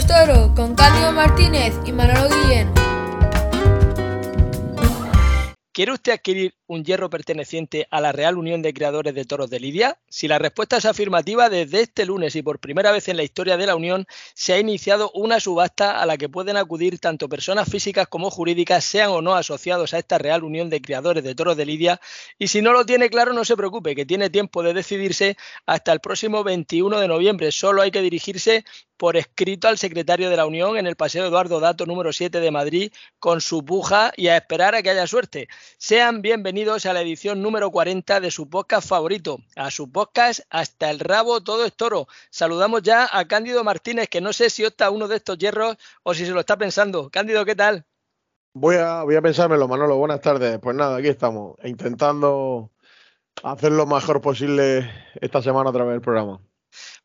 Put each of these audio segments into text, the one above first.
Toro con Cándido Martínez y Manolo Guillén. ¿Quiere usted adquirir un hierro perteneciente a la Real Unión de Creadores de Toros de Lidia? Si la respuesta es afirmativa, desde este lunes y por primera vez en la historia de la Unión se ha iniciado una subasta a la que pueden acudir tanto personas físicas como jurídicas, sean o no asociados a esta Real Unión de Creadores de Toros de Lidia. Y si no lo tiene claro, no se preocupe, que tiene tiempo de decidirse hasta el próximo 21 de noviembre. Solo hay que dirigirse por escrito al secretario de la Unión en el Paseo Eduardo Dato número 7 de Madrid con su puja y a esperar a que haya suerte. Sean bienvenidos a la edición número 40 de su podcast favorito, a su podcast Hasta el rabo todo es toro. Saludamos ya a Cándido Martínez, que no sé si opta uno de estos hierros o si se lo está pensando. Cándido, ¿qué tal? Voy a, voy a pensármelo, Manolo. Buenas tardes. Pues nada, aquí estamos, intentando hacer lo mejor posible esta semana a través del programa.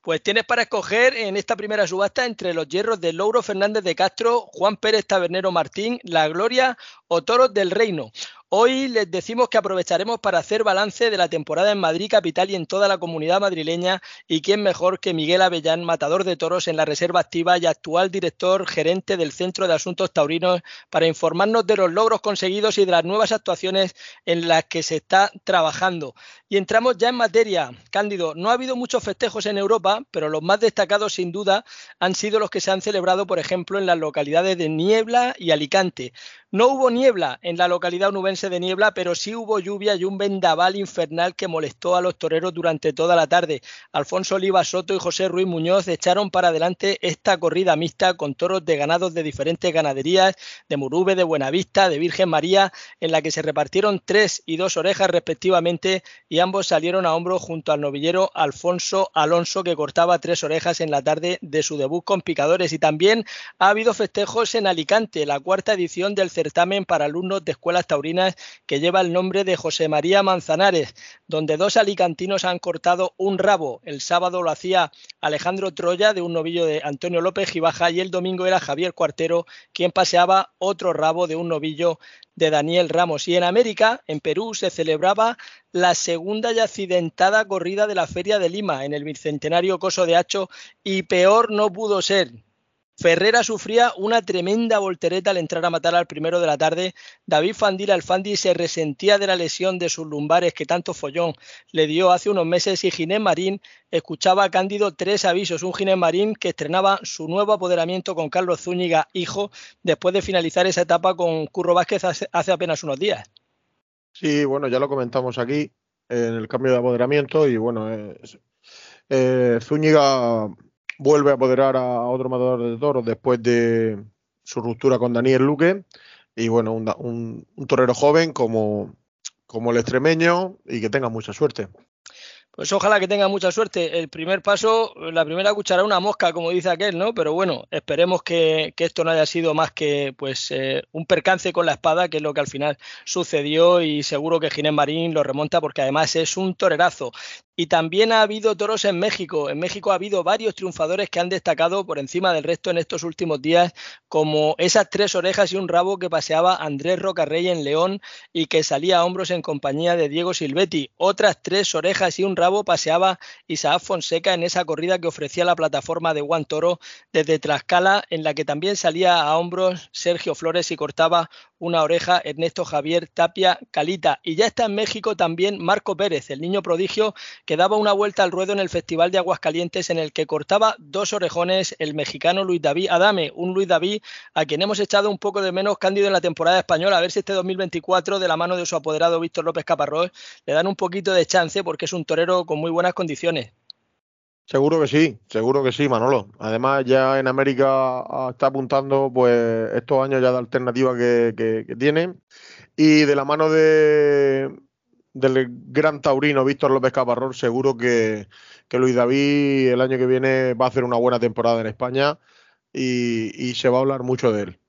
Pues tienes para escoger en esta primera subasta entre los hierros de Louro Fernández de Castro, Juan Pérez Tabernero Martín, La Gloria o Toros del Reino. Hoy les decimos que aprovecharemos para hacer balance de la temporada en Madrid capital y en toda la comunidad madrileña y quién mejor que Miguel Avellán, matador de toros en la Reserva Activa y actual director gerente del Centro de Asuntos Taurinos para informarnos de los logros conseguidos y de las nuevas actuaciones en las que se está trabajando. Y entramos ya en materia. Cándido, no ha habido muchos festejos en Europa, pero los más destacados sin duda han sido los que se han celebrado, por ejemplo, en las localidades de Niebla y Alicante. No hubo niebla en la localidad onubense de Niebla, pero sí hubo lluvia y un vendaval infernal que molestó a los toreros durante toda la tarde. Alfonso Oliva Soto y José Ruiz Muñoz echaron para adelante esta corrida mixta con toros de ganados de diferentes ganaderías, de Murube, de Buenavista, de Virgen María, en la que se repartieron tres y dos orejas respectivamente y ambos salieron a hombro junto al novillero Alfonso Alonso que cortaba tres orejas en la tarde de su debut con picadores. Y también ha habido festejos en Alicante, la cuarta edición del certamen para alumnos de escuelas taurinas que lleva el nombre de José María Manzanares, donde dos alicantinos han cortado un rabo. El sábado lo hacía Alejandro Troya de un novillo de Antonio López Gibaja y el domingo era Javier Cuartero quien paseaba otro rabo de un novillo de Daniel Ramos. Y en América, en Perú, se celebraba la segunda y accidentada corrida de la Feria de Lima en el Bicentenario Coso de Hacho y peor no pudo ser. Ferrera sufría una tremenda voltereta al entrar a matar al primero de la tarde. David Fandil Alfandi se resentía de la lesión de sus lumbares que tanto follón le dio hace unos meses y Ginés Marín escuchaba a Cándido tres avisos. Un Ginés Marín que estrenaba su nuevo apoderamiento con Carlos Zúñiga, hijo, después de finalizar esa etapa con Curro Vázquez hace, apenas unos días. Sí, bueno, ya lo comentamos aquí en el cambio de apoderamiento y bueno, eh, Zúñiga vuelve a apoderar a otro matador de toros después de su ruptura con Daniel Luque. Y bueno, un, torero joven como, como el extremeño y que tenga mucha suerte. Pues ojalá que tenga mucha suerte. El primer paso, la primera cuchara, una mosca, como dice aquel, ¿no? Pero bueno, esperemos que, esto no haya sido más que pues eh, un percance con la espada, que es lo que al final sucedió y seguro que Ginés Marín lo remonta porque además es un torerazo. Y también ha habido toros en México. En México ha habido varios triunfadores que han destacado por encima del resto en estos últimos días, como esas tres orejas y un rabo que paseaba Andrés Rocarrey en León y que salía a hombros en compañía de Diego Silvetti. Otras tres orejas y un rabo paseaba Isaac Fonseca en esa corrida que ofrecía la plataforma de Juan Toro desde Tlaxcala, en la que también salía a hombros Sergio Flores y cortaba una oreja Ernesto Javier Tapia Calita. Y ya está en México también Marco Pérez, el niño prodigio que daba una vuelta al ruedo en el Festival de Aguascalientes en el que cortaba dos orejones el mexicano Luis David Adame, un Luis David a quien hemos echado un poco de menos cándido en la temporada española, a ver si este 2024 de la mano de su apoderado Víctor López Caparrós le dan un poquito de chance porque es un torero con muy buenas condiciones. Seguro que sí, seguro que sí, Manolo. Además, ya en América está apuntando pues estos años ya de alternativa que, que, tiene. Y de la mano de, del gran taurino Víctor López Caparrón, seguro que, que, Luis David el año que viene va a hacer una buena temporada en España y se va a hablar mucho de él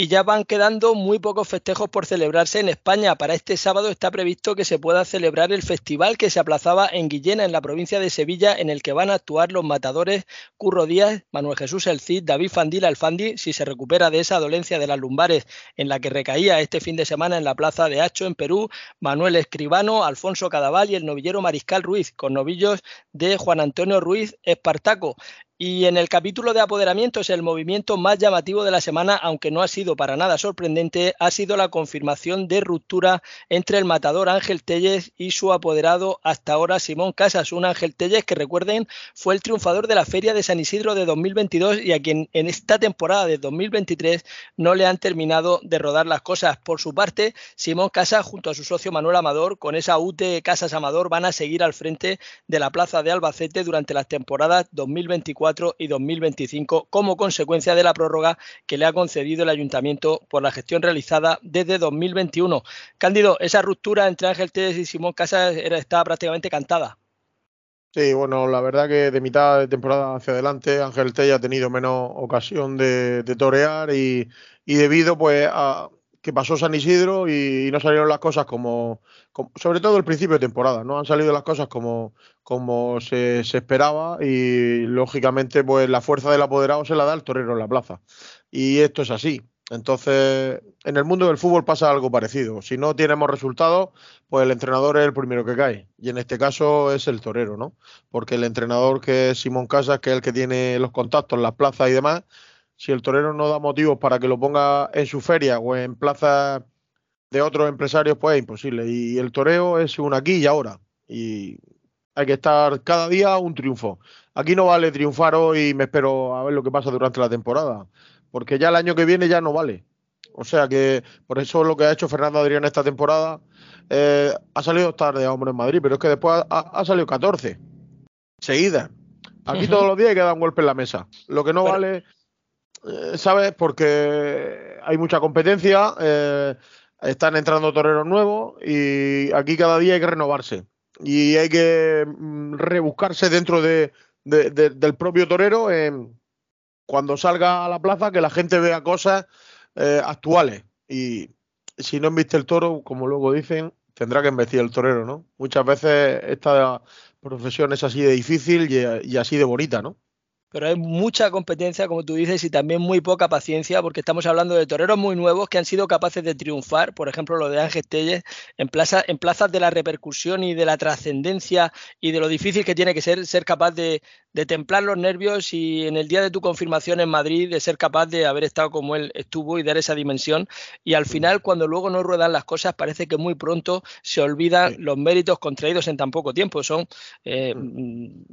y ya van quedando muy pocos festejos por celebrarse en España. Para este sábado está previsto que se pueda celebrar el festival que se aplazaba en Guillena, en la provincia de Sevilla, en el que van a actuar los matadores Curro Díaz, Manuel Jesús El Cid, David Fandil Alfandi, si se recupera de esa dolencia de las lumbares en la que recaía este fin de semana en la plaza de Hacho, en Perú, Manuel Escribano, Alfonso Cadaval y el novillero Mariscal Ruiz, con novillos de Juan Antonio Ruiz Espartaco. Y en el capítulo de apoderamientos, el movimiento más llamativo de la semana, aunque no ha sido para nada sorprendente, ha sido la confirmación de ruptura entre el matador Ángel Tellez y su apoderado hasta ahora Simón Casas. Un Ángel Tellez que recuerden fue el triunfador de la Feria de San Isidro de 2022 y a quien en esta temporada de 2023 no le han terminado de rodar las cosas. Por su parte, Simón Casas junto a su socio Manuel Amador con esa UT Casas Amador van a seguir al frente de la plaza de Albacete durante las temporadas 2024 y 2025 como consecuencia de la prórroga que le ha concedido el ayuntamiento por la gestión realizada desde 2021. Cándido, esa ruptura entre Ángel Tedes y Simón Casas era, prácticamente cantada. Sí, bueno, la verdad que de mitad de temporada hacia adelante Ángel Tella ha tenido menos ocasión de, torear y, debido pues a que pasó San Isidro y, no salieron las cosas como, sobre todo el principio de temporada, no han salido las cosas como, como se, esperaba y lógicamente pues la fuerza del apoderado se la da el torero en la plaza. Y esto es así. Entonces, en el mundo del fútbol pasa algo parecido. Si no tenemos resultados, pues el entrenador es el primero que cae. Y en este caso es el torero, ¿no? Porque el entrenador que es Simón Casas, que es el que tiene los contactos las plazas y demás, si el torero no da motivos para que lo ponga en su feria o en plazas de otros empresarios, pues es imposible. Y el toreo es un aquí y ahora. Y hay que estar cada día un triunfo. Aquí no vale triunfar hoy y me espero a ver lo que pasa durante la temporada, porque ya el año que viene ya no vale. O sea que por eso lo que ha hecho Fernando Adrián esta temporada eh, ha salido tarde a Hombre en Madrid, pero es que después ha, salido 14 seguidas. Aquí todos los días hay que dar un golpe en la mesa. Lo que no vale, eh, ¿sabes? Porque hay mucha competencia, eh, están entrando toreros nuevos y aquí cada día hay que renovarse y hay que mm, rebuscarse dentro de, del propio torero cuando salga a la plaza que la gente vea cosas eh, actuales y si no embiste el toro, como luego dicen, tendrá que embestir el torero, ¿no? Muchas veces esta profesión es así de difícil y así de bonita, ¿no? Pero hay mucha competencia, como tú dices, y también muy poca paciencia, porque estamos hablando de toreros muy nuevos que han sido capaces de triunfar, por ejemplo, lo de Ángel Telles, en, plaza, en plazas de la repercusión y de la trascendencia y de lo difícil que tiene que ser ser capaz de, de templar los nervios y en el día de tu confirmación en Madrid de ser capaz de haber estado como él estuvo y dar esa dimensión. Y al final, cuando luego no ruedan las cosas, parece que muy pronto se olvidan los méritos contraídos en tan poco tiempo. Son eh, mm,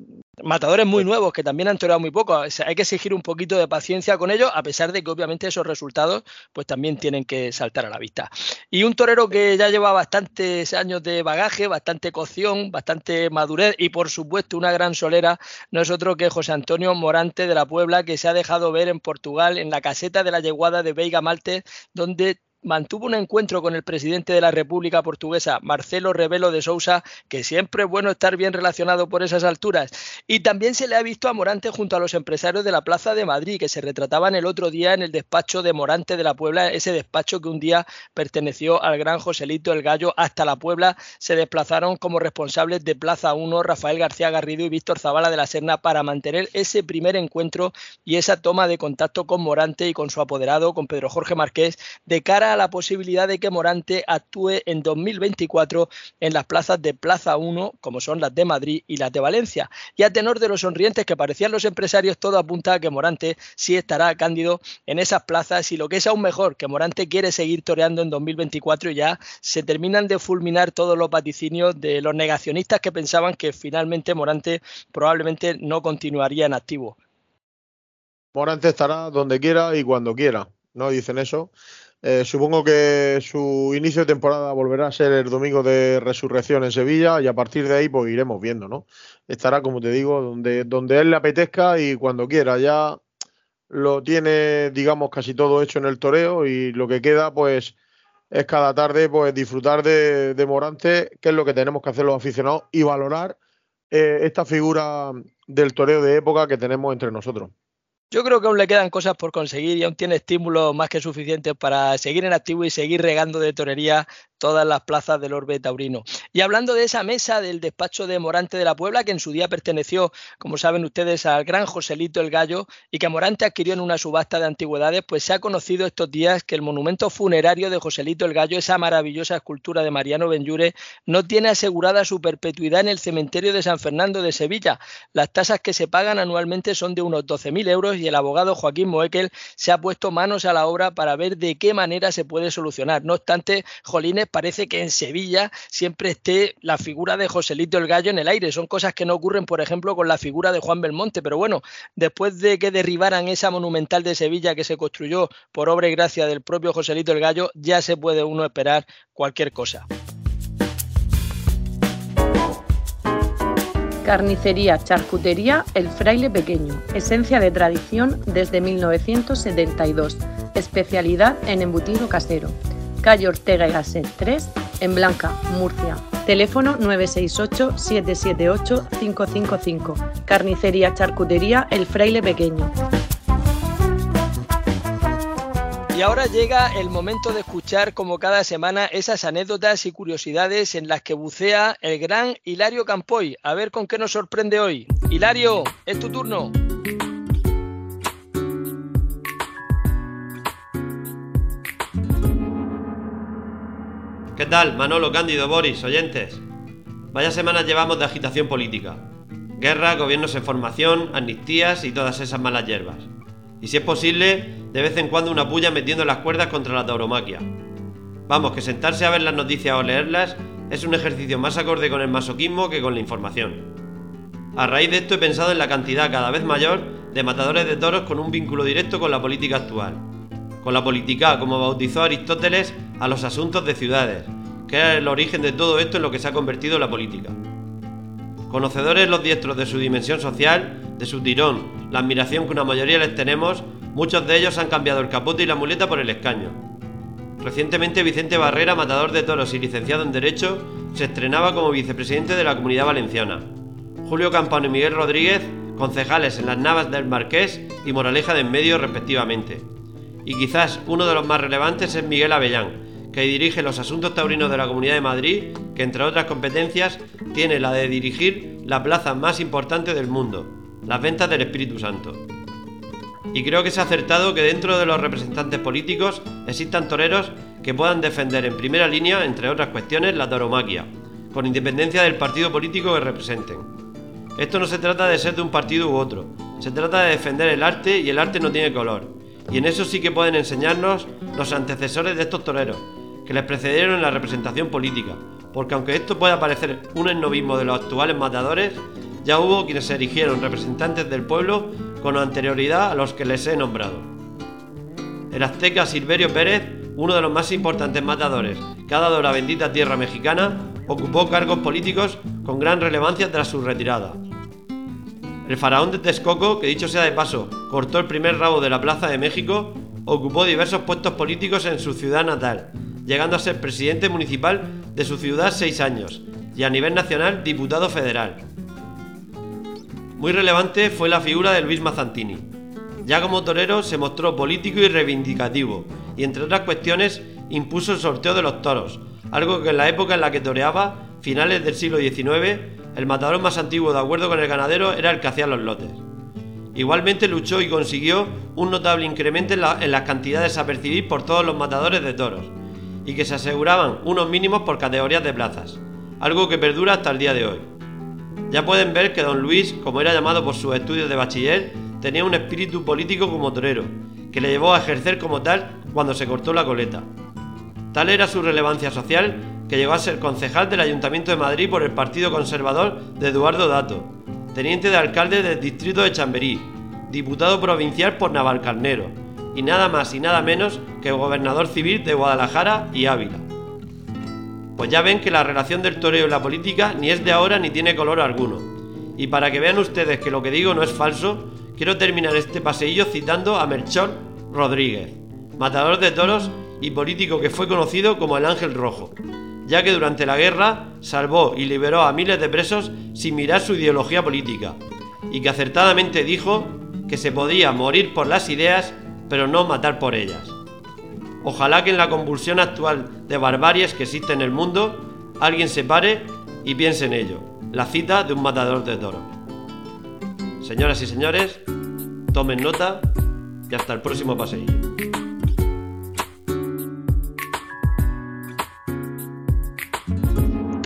matadores muy nuevos que también han toreado muy poco. hay que exigir un poquito de paciencia con ellos, a pesar de que obviamente esos resultados pues también tienen que saltar a la vista. Y un torero que ya lleva bastantes años de bagaje, bastante cocción, bastante madurez y por supuesto una gran solera, no otro que José Antonio Morante de la Puebla, que se ha dejado ver en Portugal en la caseta de la yeguada de Veiga Malte, donde mantuvo un encuentro con el presidente de la República Portuguesa, Marcelo Rebelo de Sousa, que siempre es bueno estar bien relacionado por esas alturas. Y también se le ha visto a Morante junto a los empresarios de la Plaza de Madrid, que se retrataban el otro día en el despacho de Morante de la Puebla, ese despacho que un día perteneció al gran Joselito el Gallo. Hasta la Puebla se desplazaron como responsables de Plaza 1 Rafael García Garrido y Víctor Zavala de la Serna para mantener ese primer encuentro y esa toma de contacto con Morante y con su apoderado, con Pedro Jorge Márquez, de cara la posibilidad de que Morante actúe en 2024 en las plazas de Plaza 1, como son las de Madrid y las de Valencia. Y a tenor de los sonrientes que parecían los empresarios, todo apunta a que Morante sí estará cándido en esas plazas y lo que es aún mejor, que Morante quiere seguir toreando en 2024 y ya se terminan de fulminar todos los vaticinios de los negacionistas que pensaban que finalmente Morante probablemente no continuaría en activo. Morante estará donde quiera y cuando quiera, ¿no? Dicen eso. Eh, supongo que su inicio de temporada volverá a ser el domingo de resurrección en Sevilla y a partir de ahí pues iremos viendo, ¿no? Estará, como te digo, donde, donde él le apetezca y cuando quiera. Ya lo tiene, digamos, casi todo hecho en el toreo y lo que queda pues es cada tarde pues disfrutar de, Morante, que es lo que tenemos que hacer los aficionados y valorar eh, esta figura del toreo de época que tenemos entre nosotros. Yo creo que aún le quedan cosas por conseguir y aún tiene estímulos más que suficientes para seguir en activo y seguir regando de torería todas las plazas del orbe taurino. Y hablando de esa mesa del despacho de Morante de la Puebla, que en su día perteneció, como saben ustedes, al gran Joselito el Gallo y que Morante adquirió en una subasta de antigüedades, pues se ha conocido estos días que el monumento funerario de Joselito el Gallo, esa maravillosa escultura de Mariano Benjure, no tiene asegurada su perpetuidad en el cementerio de San Fernando de Sevilla. Las tasas que se pagan anualmente son de unos 12.000 euros y el abogado Joaquín Moekel se ha puesto manos a la obra para ver de qué manera se puede solucionar. No obstante, Jolines parece que en Sevilla siempre esté la figura de Joselito el Gallo en el aire. Son cosas que no ocurren, por ejemplo, con la figura de Juan Belmonte. Pero bueno, después de que derribaran esa monumental de Sevilla que se construyó por obra y gracia del propio Joselito el Gallo, ya se puede uno esperar cualquier cosa. Carnicería, charcutería, El Fraile Pequeño. Esencia de tradición desde 1972. Especialidad en embutido casero. Calle Ortega y Gasset 3, en Blanca, Murcia. Teléfono 968-778-555. Carnicería, charcutería, El Fraile Pequeño. Y ahora llega el momento de escuchar como cada semana esas anécdotas y curiosidades en las que bucea el gran Hilario Campoy. A ver con qué nos sorprende hoy. Hilario, es tu turno. ¿Qué tal, Manolo, Cándido, Boris, oyentes? Vaya semanas llevamos de agitación política. Guerra, gobiernos en formación, amnistías y todas esas malas hierbas. Y si es posible, de vez en cuando una puya metiendo las cuerdas contra la tauromaquia. Vamos, que sentarse a ver las noticias o leerlas es un ejercicio más acorde con el masoquismo que con la información. A raíz de esto he pensado en la cantidad cada vez mayor de matadores de toros con un vínculo directo con la política actual. Con la política, como bautizó Aristóteles, a los asuntos de ciudades, que es el origen de todo esto en lo que se ha convertido la política. Conocedores los diestros de su dimensión social, de su tirón, la admiración que una mayoría les tenemos, muchos de ellos han cambiado el capote y la muleta por el escaño. Recientemente Vicente Barrera, matador de toros y licenciado en Derecho, se estrenaba como vicepresidente de la Comunidad Valenciana. Julio Campano y Miguel Rodríguez, concejales en las Navas del Marqués y Moraleja de en Medio respectivamente. Y quizás uno de los más relevantes es Miguel Avellán, que dirige los asuntos taurinos de la Comunidad de Madrid, que entre otras competencias tiene la de dirigir la plaza más importante del mundo, las ventas del Espíritu Santo. Y creo que es acertado que dentro de los representantes políticos existan toreros que puedan defender en primera línea, entre otras cuestiones, la tauromaquia, con independencia del partido político que representen. Esto no se trata de ser de un partido u otro, se trata de defender el arte y el arte no tiene color. Y en eso sí que pueden enseñarnos los antecesores de estos toreros, que les precedieron en la representación política, porque aunque esto pueda parecer un esnovismo de los actuales matadores, ya hubo quienes se erigieron representantes del pueblo con anterioridad a los que les he nombrado. El azteca Silverio Pérez, uno de los más importantes matadores que ha dado la bendita tierra mexicana, ocupó cargos políticos con gran relevancia tras su retirada. El faraón de Texcoco, que dicho sea de paso, cortó el primer rabo de la Plaza de México, ocupó diversos puestos políticos en su ciudad natal, llegando a ser presidente municipal de su ciudad seis años y a nivel nacional diputado federal. Muy relevante fue la figura de Luis Mazzantini. Ya como torero se mostró político y reivindicativo, y entre otras cuestiones impuso el sorteo de los toros, algo que en la época en la que toreaba, finales del siglo XIX, el matador más antiguo de acuerdo con el ganadero era el que hacía los lotes. Igualmente luchó y consiguió un notable incremento en, en las cantidades a percibir por todos los matadores de toros, y que se aseguraban unos mínimos por categorías de plazas, algo que perdura hasta el día de hoy. Ya pueden ver que don Luis, como era llamado por sus estudios de bachiller, tenía un espíritu político como torero, que le llevó a ejercer como tal cuando se cortó la coleta. Tal era su relevancia social que llegó a ser concejal del Ayuntamiento de Madrid por el Partido Conservador de Eduardo Dato, teniente de alcalde del distrito de Chamberí, diputado provincial por Navalcarnero, y nada más y nada menos que gobernador civil de Guadalajara y Ávila. Pues ya ven que la relación del toreo y la política ni es de ahora ni tiene color alguno. Y para que vean ustedes que lo que digo no es falso, quiero terminar este paseillo citando a Melchor Rodríguez, matador de toros y político que fue conocido como el Ángel Rojo, ya que durante la guerra salvó y liberó a miles de presos sin mirar su ideología política, y que acertadamente dijo que se podía morir por las ideas, pero no matar por ellas. Ojalá que en la convulsión actual de barbaries que existe en el mundo, alguien se pare y piense en ello. La cita de un matador de toros. Señoras y señores, tomen nota y hasta el próximo paseillo.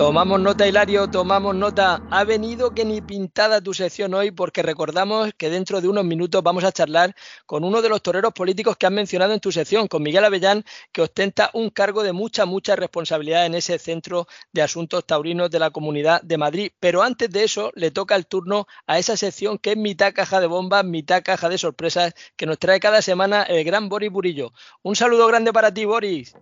Tomamos nota, Hilario, tomamos nota. Ha venido que ni pintada tu sección hoy porque recordamos que dentro de unos minutos vamos a charlar con uno de los toreros políticos que has mencionado en tu sección, con Miguel Avellán, que ostenta un cargo de mucha, mucha responsabilidad en ese centro de asuntos taurinos de la Comunidad de Madrid. Pero antes de eso, le toca el turno a esa sección que es mitad caja de bombas, mitad caja de sorpresas que nos trae cada semana el gran Boris Burillo. Un saludo grande para ti, Boris.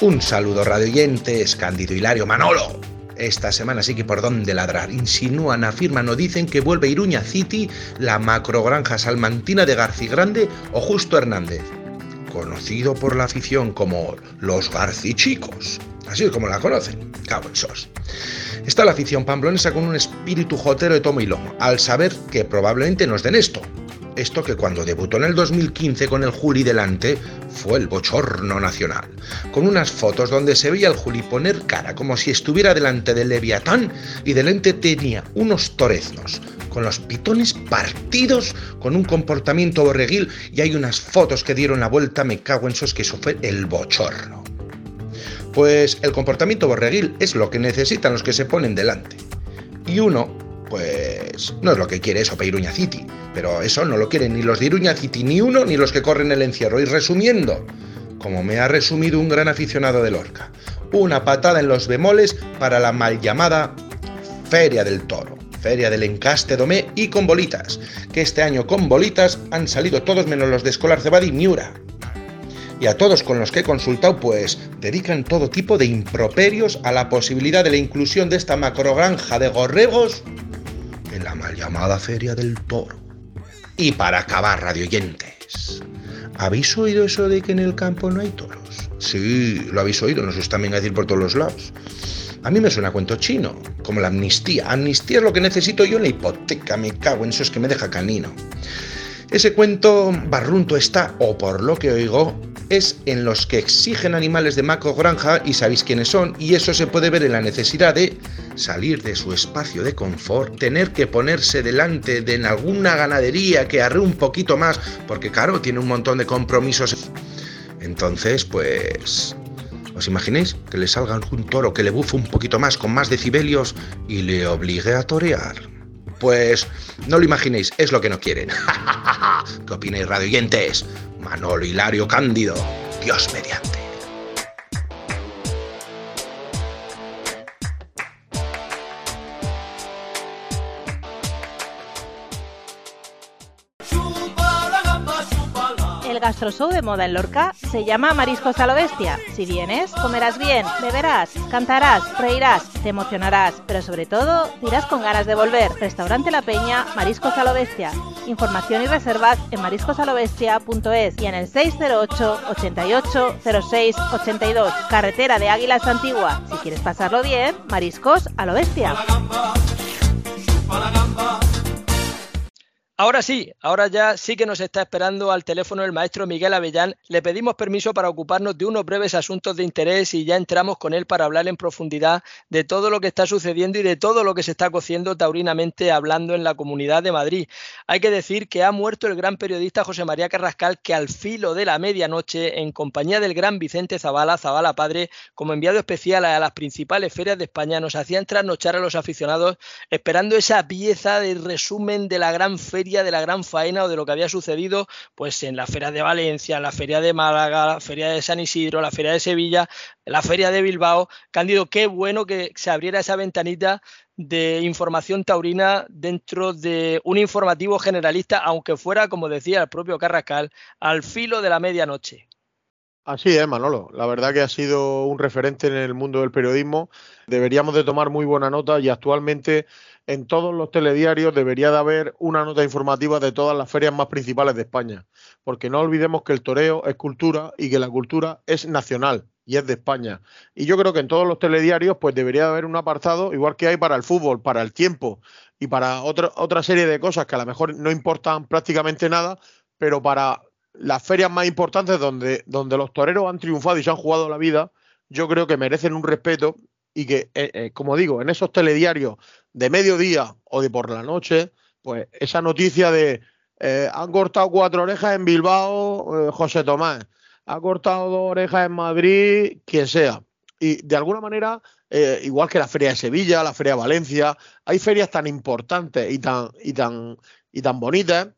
Un saludo radioyentes, Cándido Hilario Manolo. Esta semana sí que por dónde ladrar. Insinúan, afirman o dicen que vuelve Iruña City, la macrogranja salmantina de Garci Grande o Justo Hernández. Conocido por la afición como los Garcichicos. Así es como la conocen. Cabo. Está la afición pamplonesa con un espíritu jotero de tomo y lomo, al saber que probablemente nos den esto, esto que cuando debutó en el 2015 con el Juli delante fue el bochorno nacional, con unas fotos donde se veía al Juli poner cara como si estuviera delante del Leviatán y delante tenía unos toreznos, con los pitones partidos, con un comportamiento borreguil y hay unas fotos que dieron la vuelta, me cago en sos que eso fue el bochorno. Pues el comportamiento borreguil es lo que necesitan los que se ponen delante. Y uno pues no es lo que quiere eso para City. Pero eso no lo quieren ni los de Iruña City, ni uno, ni los que corren el encierro. Y resumiendo, como me ha resumido un gran aficionado de Lorca, una patada en los bemoles para la mal llamada Feria del Toro. Feria del Encaste Domé y con bolitas, que este año con bolitas han salido todos menos los de Escolar Cebadi y Miura. Y a todos con los que he consultado, pues dedican todo tipo de improperios a la posibilidad de la inclusión de esta macrogranja de gorregos en la mal llamada Feria del Toro. Y para acabar, radioyentes, ¿habéis oído eso de que en el campo no hay toros? Sí, lo habéis oído, no se está bien decir por todos los lados. A mí me suena cuento chino, como la amnistía. Amnistía es lo que necesito yo en la hipoteca, me cago en eso, es que me deja canino. Ese cuento barrunto está, o por lo que oigo, es en los que exigen animales de macro granja y sabéis quiénes son, y eso se puede ver en la necesidad de salir de su espacio de confort, tener que ponerse delante de en alguna ganadería que arre un poquito más, porque claro, tiene un montón de compromisos. Entonces, pues... ¿Os imagináis que le salga un toro que le bufe un poquito más con más decibelios y le obligue a torear? Pues no lo imaginéis, es lo que no quieren. ¿Qué opináis, radioyentes? Manolo Hilario Cándido, Dios mediante. El gastroshow de moda en Lorca se llama Mariscos a lo Bestia. Si vienes, comerás bien, beberás, cantarás, reirás, te emocionarás, pero sobre todo, irás con ganas de volver. Restaurante La Peña, Mariscos a lo Bestia. Información y reservas en mariscosalobestia.es y en el 608 88 06 82. Carretera de Águilas Antigua. Si quieres pasarlo bien, Mariscos a lo Bestia. Ahora sí, ahora ya sí que nos está esperando al teléfono el maestro Miguel Avellán. Le pedimos permiso para ocuparnos de unos breves asuntos de interés y ya entramos con él para hablar en profundidad de todo lo que está sucediendo y de todo lo que se está cociendo taurinamente hablando en la Comunidad de Madrid. Hay que decir que ha muerto el gran periodista José María Carrascal que al filo de la medianoche, en compañía del gran Vicente Zavala, Zavala padre, como enviado especial a las principales ferias de España, nos hacía trasnochar a los aficionados esperando esa pieza de resumen de la gran feria de la gran faena o de lo que había sucedido pues en la feria de Valencia, la feria de Málaga, la feria de San Isidro, la feria de Sevilla, la feria de Bilbao. Cándido, qué bueno que se abriera esa ventanita de información taurina dentro de un informativo generalista, aunque fuera, como decía el propio Carrascal, al filo de la medianoche. Así es, Manolo. La verdad que ha sido un referente en el mundo del periodismo. Deberíamos de tomar muy buena nota y actualmente en todos los telediarios debería de haber una nota informativa de todas las ferias más principales de España. Porque no olvidemos que el toreo es cultura y que la cultura es nacional y es de España. Y yo creo que en todos los telediarios pues debería de haber un apartado, igual que hay para el fútbol, para el tiempo y para otra, otra serie de cosas que a lo mejor no importan prácticamente nada, pero para las ferias más importantes donde, donde los toreros han triunfado y se han jugado la vida, yo creo que merecen un respeto y que, eh, eh, como digo, en esos telediarios de mediodía o de por la noche, pues esa noticia de eh, han cortado cuatro orejas en Bilbao, José Tomás, ha cortado dos orejas en Madrid, quien sea. Y de alguna manera, igual que la Feria de Sevilla, la Feria de Valencia, hay ferias tan importantes y tan, y tan, y tan bonitas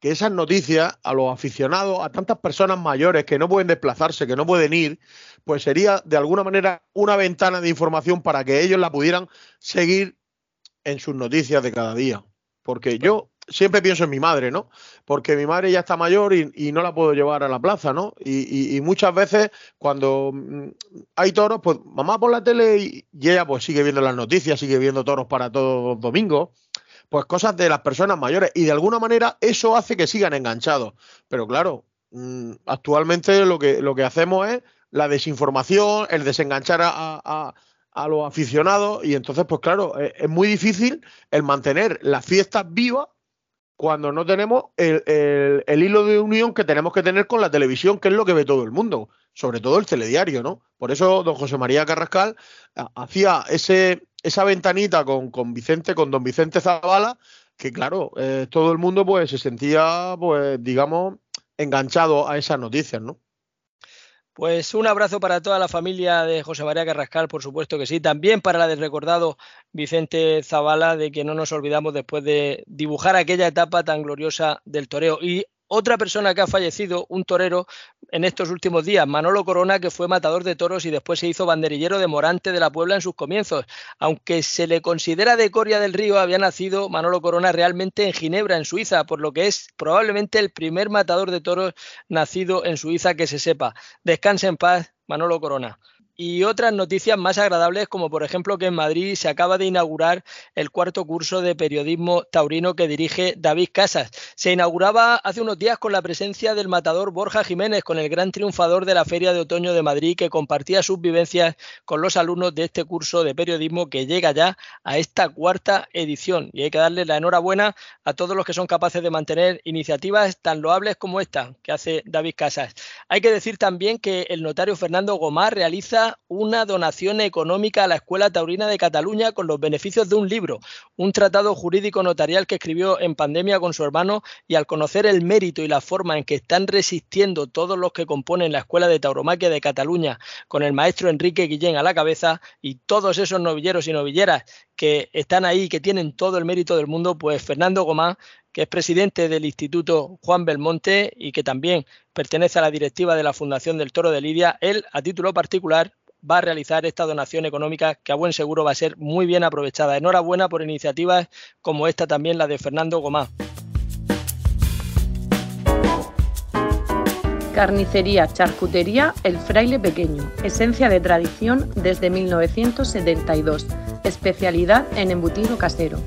que esas noticias a los aficionados, a tantas personas mayores que no pueden desplazarse, que no pueden ir, pues sería de alguna manera una ventana de información para que ellos la pudieran seguir en sus noticias de cada día. Porque yo siempre pienso en mi madre, ¿no? Porque mi madre ya está mayor y, no la puedo llevar a la plaza, ¿no? Y, muchas veces cuando mm, hay toros, pues mamá por la tele y, y ella pues sigue viendo las noticias, sigue viendo toros para todos los domingos pues cosas de las personas mayores y de alguna manera eso hace que sigan enganchados. Pero claro, mm, actualmente lo que, lo que hacemos es la desinformación, el desenganchar a, los aficionados y entonces pues claro, es, es, muy difícil el mantener las fiestas vivas cuando no tenemos el, el, hilo de unión que tenemos que tener con la televisión, que es lo que ve todo el mundo, sobre todo el telediario, ¿no? Por eso don José María Carrascal hacía ese, esa ventanita con, con Vicente, con don Vicente Zavala, que claro, eh, todo el mundo pues se sentía, pues, digamos, enganchado a esas noticias, ¿no? Pues un abrazo para toda la familia de José María Carrascal, por supuesto que sí. También para la del recordado Vicente Zavala, de que no nos olvidamos después de dibujar aquella etapa tan gloriosa del toreo. Y otra persona que ha fallecido, un torero, en estos últimos días, Manolo Corona, que fue matador de toros y después se hizo banderillero de Morante de la Puebla en sus comienzos. Aunque se le considera de Coria del Río, había nacido Manolo Corona realmente en Ginebra, en Suiza, por lo que es probablemente el primer matador de toros nacido en Suiza que se sepa. Descanse en paz, Manolo Corona y otras noticias más agradables, como por ejemplo que en Madrid se acaba de inaugurar el cuarto curso de periodismo taurino que dirige David Casas. Se inauguraba hace unos días con la presencia del matador Borja Jiménez, con el gran triunfador de la Feria de Otoño de Madrid, que compartía sus vivencias con los alumnos de este curso de periodismo que llega ya a esta cuarta edición. Y hay que darle la enhorabuena a todos los que son capaces de mantener iniciativas tan loables como esta que hace David Casas. Hay que decir también que el notario Fernando Gomar realiza una donación económica a la Escuela Taurina de Cataluña con los beneficios de un libro, un tratado jurídico notarial que escribió en pandemia con su hermano y al conocer el mérito y la forma en que están resistiendo todos los que componen la Escuela de Tauromaquia de Cataluña con el maestro Enrique Guillén a la cabeza y todos esos novilleros y novilleras que están ahí, que tienen todo el mérito del mundo, pues Fernando Gomá que es presidente del Instituto Juan Belmonte y que también pertenece a la directiva de la Fundación del Toro de Lidia, él a título particular va a realizar esta donación económica que a buen seguro va a ser muy bien aprovechada. Enhorabuena por iniciativas como esta también, la de Fernando Gomá. Carnicería, charcutería, El Fraile Pequeño. Esencia de tradición desde 1972. Especialidad en embutido casero.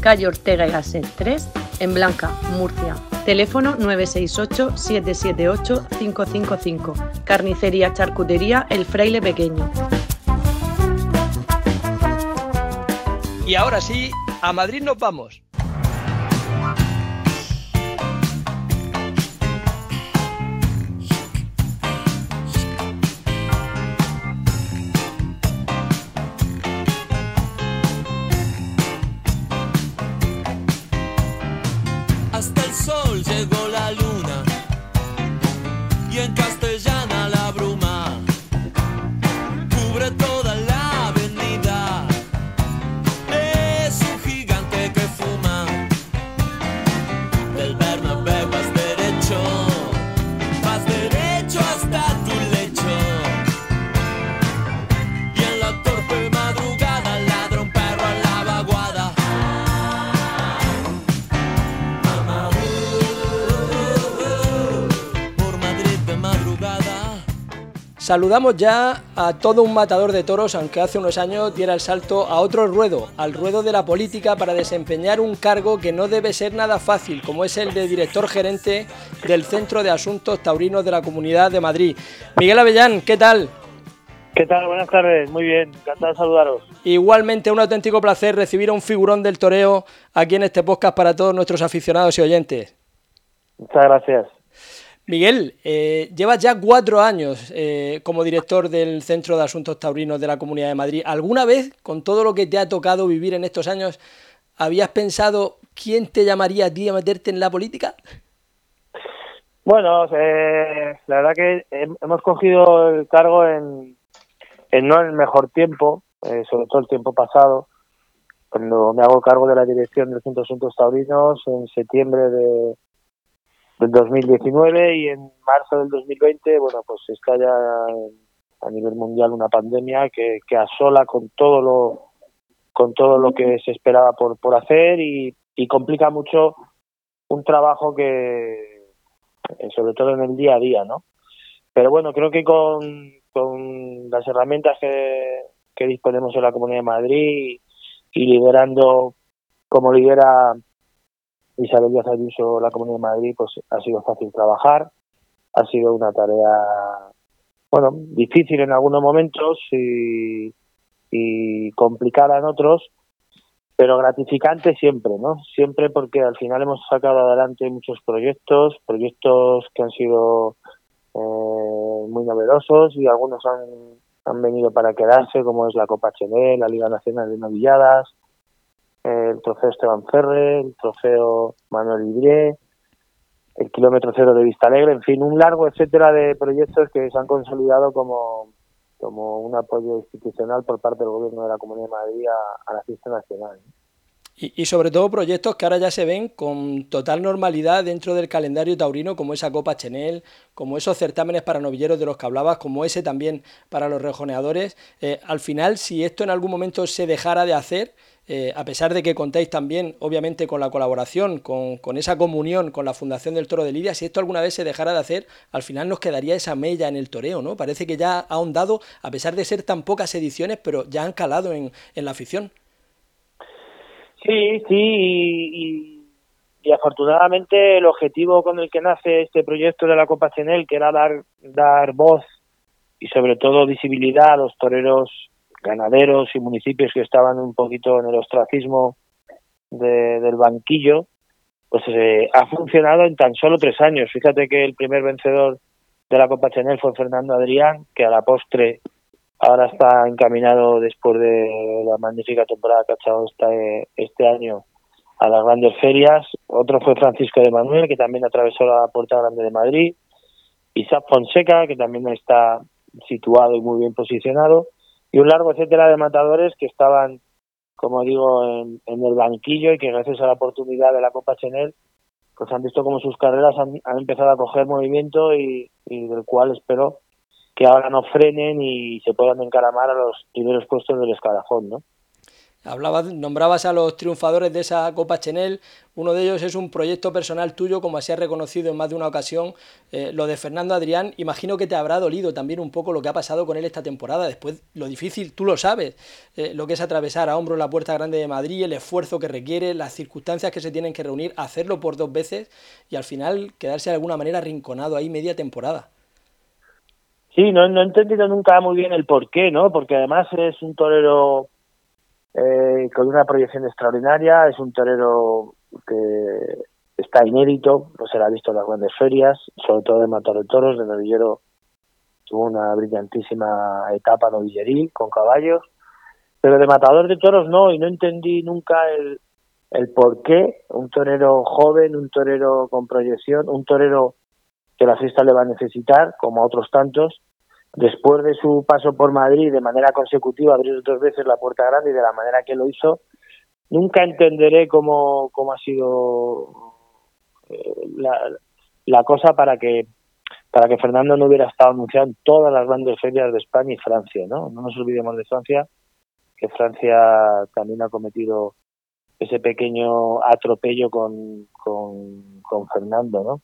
Calle Ortega y Gasset 3, en Blanca, Murcia. Teléfono 968-778-555. Carnicería Charcutería El Fraile Pequeño. Y ahora sí, a Madrid nos vamos. Saludamos ya a todo un matador de toros, aunque hace unos años diera el salto a otro ruedo, al ruedo de la política para desempeñar un cargo que no debe ser nada fácil, como es el de director gerente del Centro de Asuntos Taurinos de la Comunidad de Madrid. Miguel Avellán, ¿qué tal? ¿Qué tal? Buenas tardes, muy bien, encantado de saludaros. Igualmente un auténtico placer recibir a un figurón del toreo aquí en este podcast para todos nuestros aficionados y oyentes. Muchas gracias. Miguel, eh, llevas ya cuatro años eh, como director del Centro de Asuntos Taurinos de la Comunidad de Madrid. ¿Alguna vez, con todo lo que te ha tocado vivir en estos años, habías pensado quién te llamaría a ti a meterte en la política? Bueno, eh, la verdad que hemos cogido el cargo en, no en el mejor tiempo, sobre todo el tiempo pasado, cuando me hago cargo de la dirección del Centro de Asuntos Taurinos en septiembre de del 2019 y en marzo del 2020, bueno, pues está ya a nivel mundial una pandemia que, que asola con todo lo con todo lo que se esperaba por, por hacer y, y complica mucho un trabajo que eh, sobre todo en el día a día, ¿no? Pero bueno, creo que con, con las herramientas que, que disponemos en la Comunidad de Madrid y liderando como lidera Isabel Díaz Ayuso, la Comunidad de Madrid, pues ha sido fácil trabajar, ha sido una tarea, bueno, difícil en algunos momentos y, complicada en otros, pero gratificante siempre, ¿no? Siempre porque al final hemos sacado adelante muchos proyectos, proyectos que han sido eh, muy novedosos y algunos han, han venido para quedarse, como es la Copa Chenel, la Liga Nacional de Novilladas, el trofeo Esteban Ferre, el trofeo Manuel Libré, el kilómetro cero de Vista Alegre, en fin, un largo etcétera de proyectos que se han consolidado como, como un apoyo institucional por parte del Gobierno de la Comunidad de Madrid a, la fiesta nacional. Y, sobre todo proyectos que ahora ya se ven con total normalidad dentro del calendario taurino, como esa Copa Chenel, como esos certámenes para novilleros de los que hablabas, como ese también para los rejoneadores. Eh, al final, si esto en algún momento se dejara de hacer, eh, a pesar de que contáis también, obviamente, con la colaboración, con, esa comunión con la Fundación del Toro de Lidia, si esto alguna vez se dejara de hacer, al final nos quedaría esa mella en el toreo, ¿no? Parece que ya ha ahondado, a pesar de ser tan pocas ediciones, pero ya han calado en, la afición. Sí, sí, y, afortunadamente el objetivo con el que nace este proyecto de la Copa Chenel, que era dar, dar voz y sobre todo visibilidad a los toreros ganaderos y municipios que estaban un poquito en el ostracismo del banquillo, pues eh, ha funcionado en tan solo tres años. Fíjate que el primer vencedor de la Copa Chanel fue Fernando Adrián, que a la postre ahora está encaminado después de la magnífica temporada que ha echado este, año a las grandes ferias. Otro fue Francisco de Manuel, que también atravesó la Puerta Grande de Madrid. Isaac Fonseca, que también está situado y muy bien posicionado y un largo etcétera de matadores que estaban, como digo, en, el banquillo y que gracias a la oportunidad de la Copa Chanel, pues han visto como sus carreras han, empezado a coger movimiento y, y, del cual espero que ahora no frenen y se puedan encaramar a los primeros puestos del escalafón, ¿no? Hablabas, nombrabas a los triunfadores de esa Copa Chenel, uno de ellos es un proyecto personal tuyo, como así has reconocido en más de una ocasión, eh, lo de Fernando Adrián, imagino que te habrá dolido también un poco lo que ha pasado con él esta temporada, después lo difícil, tú lo sabes, eh, lo que es atravesar a hombro la Puerta Grande de Madrid, el esfuerzo que requiere, las circunstancias que se tienen que reunir, hacerlo por dos veces y al final quedarse de alguna manera rinconado ahí media temporada. Sí, no, no he entendido nunca muy bien el por qué, ¿no? Porque además es un torero eh, con una proyección extraordinaria. Es un torero que está inédito, no se ha visto en las grandes ferias, sobre todo de Matar de Toros, de novillero tuvo una brillantísima etapa novilleril con caballos, pero de matador de toros no, y no entendí nunca el, el por qué un torero joven, un torero con proyección, un torero que la fiesta le va a necesitar, como a otros tantos, después de su paso por Madrid de manera consecutiva, abrir dos veces la puerta grande y de la manera que lo hizo, nunca entenderé cómo, cómo ha sido eh, la, cosa para que para que Fernando no hubiera estado anunciado todas las grandes ferias de España y Francia, ¿no? No nos olvidemos de Francia, que Francia también ha cometido ese pequeño atropello con, con, con Fernando, ¿no?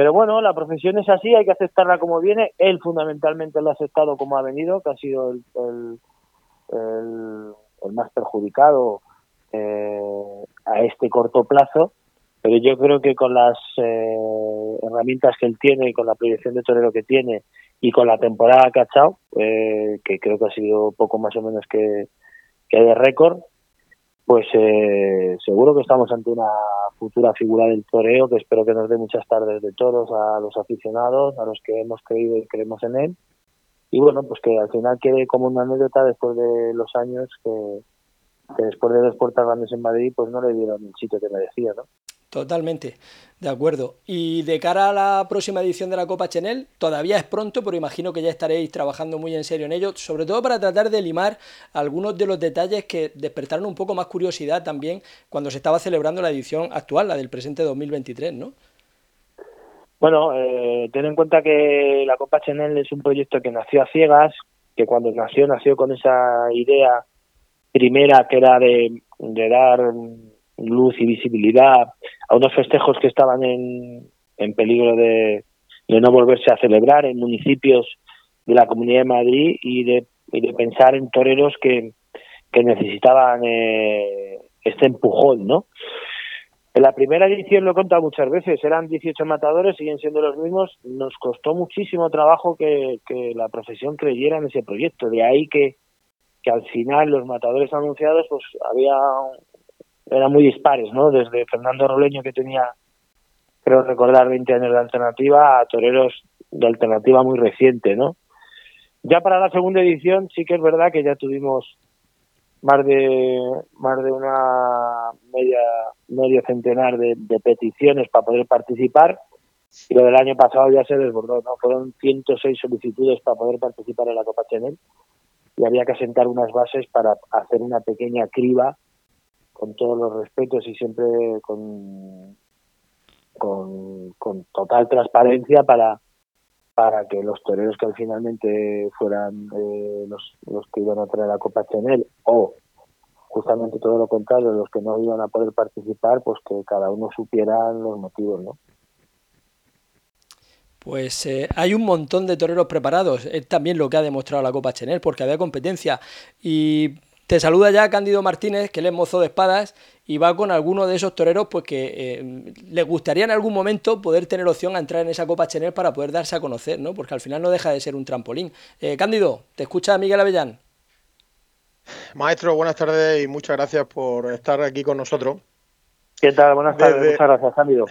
Pero bueno, la profesión es así, hay que aceptarla como viene. Él fundamentalmente lo ha aceptado como ha venido, que ha sido el, el, el, más perjudicado eh, a este corto plazo. Pero yo creo que con las eh, herramientas que él tiene con la proyección de torero que tiene y con la temporada que ha echado, eh, que creo que ha sido poco más o menos que de récord, pues eh, seguro que estamos ante una futura figura del toreo que espero que nos dé muchas tardes de toros a los aficionados, a los que hemos creído y creemos en él. Y bueno, pues que al final quede como una anécdota después de los años que, que después de dos puertas grandes en Madrid, pues no le dieron el sitio que merecía, ¿no? Totalmente, de acuerdo. Y de cara a la próxima edición de la Copa Chenel, todavía es pronto, pero imagino que ya estaréis trabajando muy en serio en ello, sobre todo para tratar de limar algunos de los detalles que despertaron un poco más curiosidad también cuando se estaba celebrando la edición actual, la del presente 2023, ¿no? Bueno, eh, ten en cuenta que la Copa Chenel es un proyecto que nació a ciegas, que cuando nació, nació con esa idea primera que era de, de dar luz y visibilidad a unos festejos que estaban en, en peligro de, de, no volverse a celebrar en municipios de la Comunidad de Madrid y de, y de pensar en toreros que, que necesitaban eh, este empujón, ¿no? En la primera edición lo he contado muchas veces, eran 18 matadores, siguen siendo los mismos. Nos costó muchísimo trabajo que, que la profesión creyera en ese proyecto. De ahí que, que al final los matadores anunciados, pues había eran muy dispares, ¿no? Desde Fernando Roleño, que tenía, creo recordar, 20 años de alternativa, a toreros de alternativa muy reciente, ¿no? Ya para la segunda edición sí que es verdad que ya tuvimos más de más de una media medio centenar de, peticiones para poder participar y lo del año pasado ya se desbordó, ¿no? Fueron 106 solicitudes para poder participar en la Copa Chanel y había que asentar unas bases para hacer una pequeña criba con todos los respetos y siempre con, con, total transparencia para para que los toreros que finalmente fueran eh, los, los que iban a traer la Copa Chanel o justamente todo lo contrario, los que no iban a poder participar, pues que cada uno supiera los motivos, ¿no? Pues eh, hay un montón de toreros preparados, es también lo que ha demostrado la Copa Chanel, porque había competencia. Y te saluda ya Cándido Martínez, que él es mozo de espadas y va con alguno de esos toreros pues que eh, les gustaría en algún momento poder tener opción a entrar en esa Copa Chenel para poder darse a conocer, ¿no? Porque al final no deja de ser un trampolín. Eh, Cándido, te escucha Miguel Avellán. Maestro, buenas tardes y muchas gracias por estar aquí con nosotros. ¿Qué tal? Buenas tardes, muchas gracias, Cándido.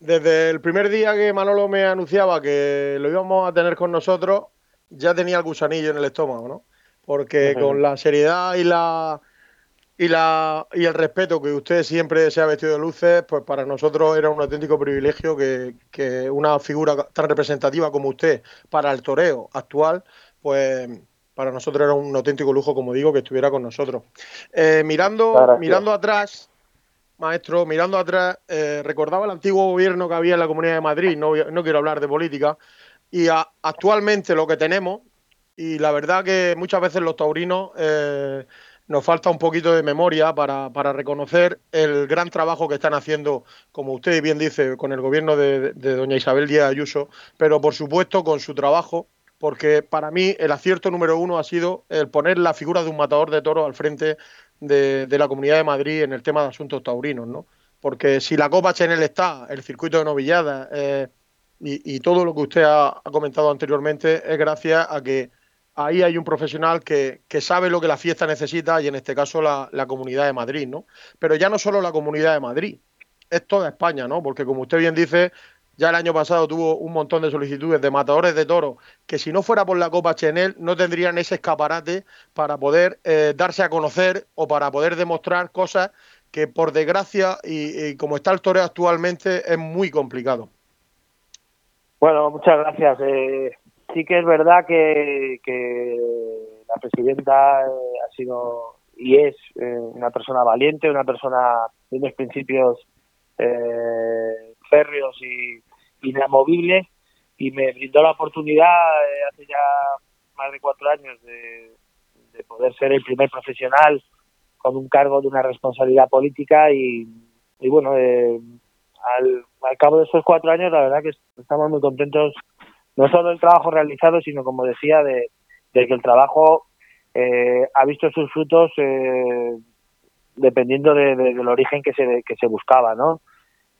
Desde el primer día que Manolo me anunciaba que lo íbamos a tener con nosotros, ya tenía el gusanillo en el estómago, ¿no? Porque con la seriedad y la y la y el respeto que usted siempre se ha vestido de luces, pues para nosotros era un auténtico privilegio que, que una figura tan representativa como usted para el toreo actual, pues para nosotros era un auténtico lujo, como digo, que estuviera con nosotros. Eh, mirando, mirando atrás, maestro, mirando atrás, eh, recordaba el antiguo gobierno que había en la Comunidad de Madrid, no, no quiero hablar de política, y actualmente lo que tenemos, y la verdad que muchas veces los taurinos eh, nos falta un poquito de memoria para, reconocer el gran trabajo que están haciendo, como usted bien dice, con el gobierno de, doña Isabel Díaz Ayuso, pero por supuesto con su trabajo, porque para mí el acierto número uno ha sido el poner la figura de un matador de toros al frente de, la Comunidad de Madrid en el tema de asuntos taurinos, ¿no? Porque si la Copa Chenel está, el circuito de novilladas eh, y, todo lo que usted ha comentado anteriormente es gracias a que ahí hay un profesional que, sabe lo que la fiesta necesita y en este caso la, Comunidad de Madrid, ¿no? Pero ya no solo la Comunidad de Madrid, es toda España, ¿no? Porque como usted bien dice, ya el año pasado tuvo un montón de solicitudes de matadores de toros que si no fuera por la Copa Chenel no tendrían ese escaparate para poder eh, darse a conocer o para poder demostrar cosas que por desgracia y, como está el toreo actualmente es muy complicado. Bueno, muchas gracias. Eh, sí que es verdad que, la presidenta eh, ha sido y es eh, una persona valiente, una persona de unos principios eh, férreos y inamovibles y me brindó la oportunidad hace ya más de cuatro años de, poder ser el primer profesional con un cargo de una responsabilidad política y, bueno, al al cabo de esos cuatro años, la verdad que estamos muy contentos, no solo del trabajo realizado, sino, como decía, de, que el trabajo eh, ha visto sus frutos eh, dependiendo del origen que se, que se buscaba, ¿no?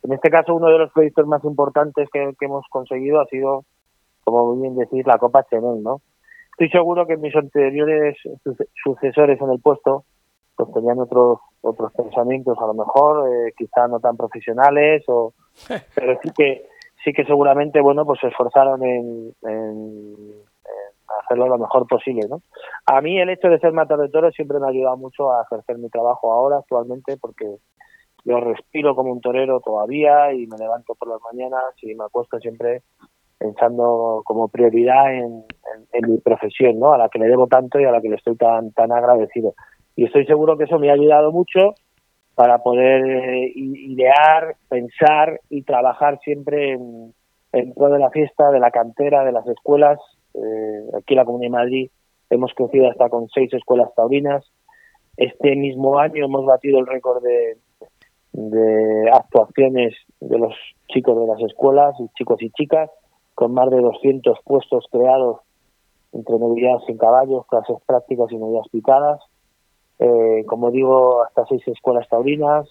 En este caso, uno de los proyectos más importantes que, hemos conseguido ha sido, como bien decís, la Copa Chenel, ¿no? Estoy seguro que mis anteriores sucesores en el puesto pues tenían otros otros pensamientos a lo mejor eh, quizá no tan profesionales o pero sí que sí que seguramente bueno pues se esforzaron en, hacerlo lo mejor posible no a mí el hecho de ser matador siempre me ha ayudado mucho a ejercer mi trabajo ahora actualmente porque yo respiro como un torero todavía y me levanto por las mañanas y me acuesto siempre pensando como prioridad en, en, mi profesión, ¿no? A la que le debo tanto y a la que le estoy tan tan agradecido y estoy seguro que eso me ha ayudado mucho para poder eh, idear, pensar y trabajar siempre en, en de la fiesta, de la cantera, de las escuelas. Eh, aquí en la Comunidad de Madrid hemos crecido hasta con seis escuelas taurinas. Este mismo año hemos batido el récord de, actuaciones de los chicos de las escuelas, y chicos y chicas, con más de 200 puestos creados entre novedades sin caballos, clases prácticas y novedades picadas eh, como digo, hasta seis escuelas taurinas,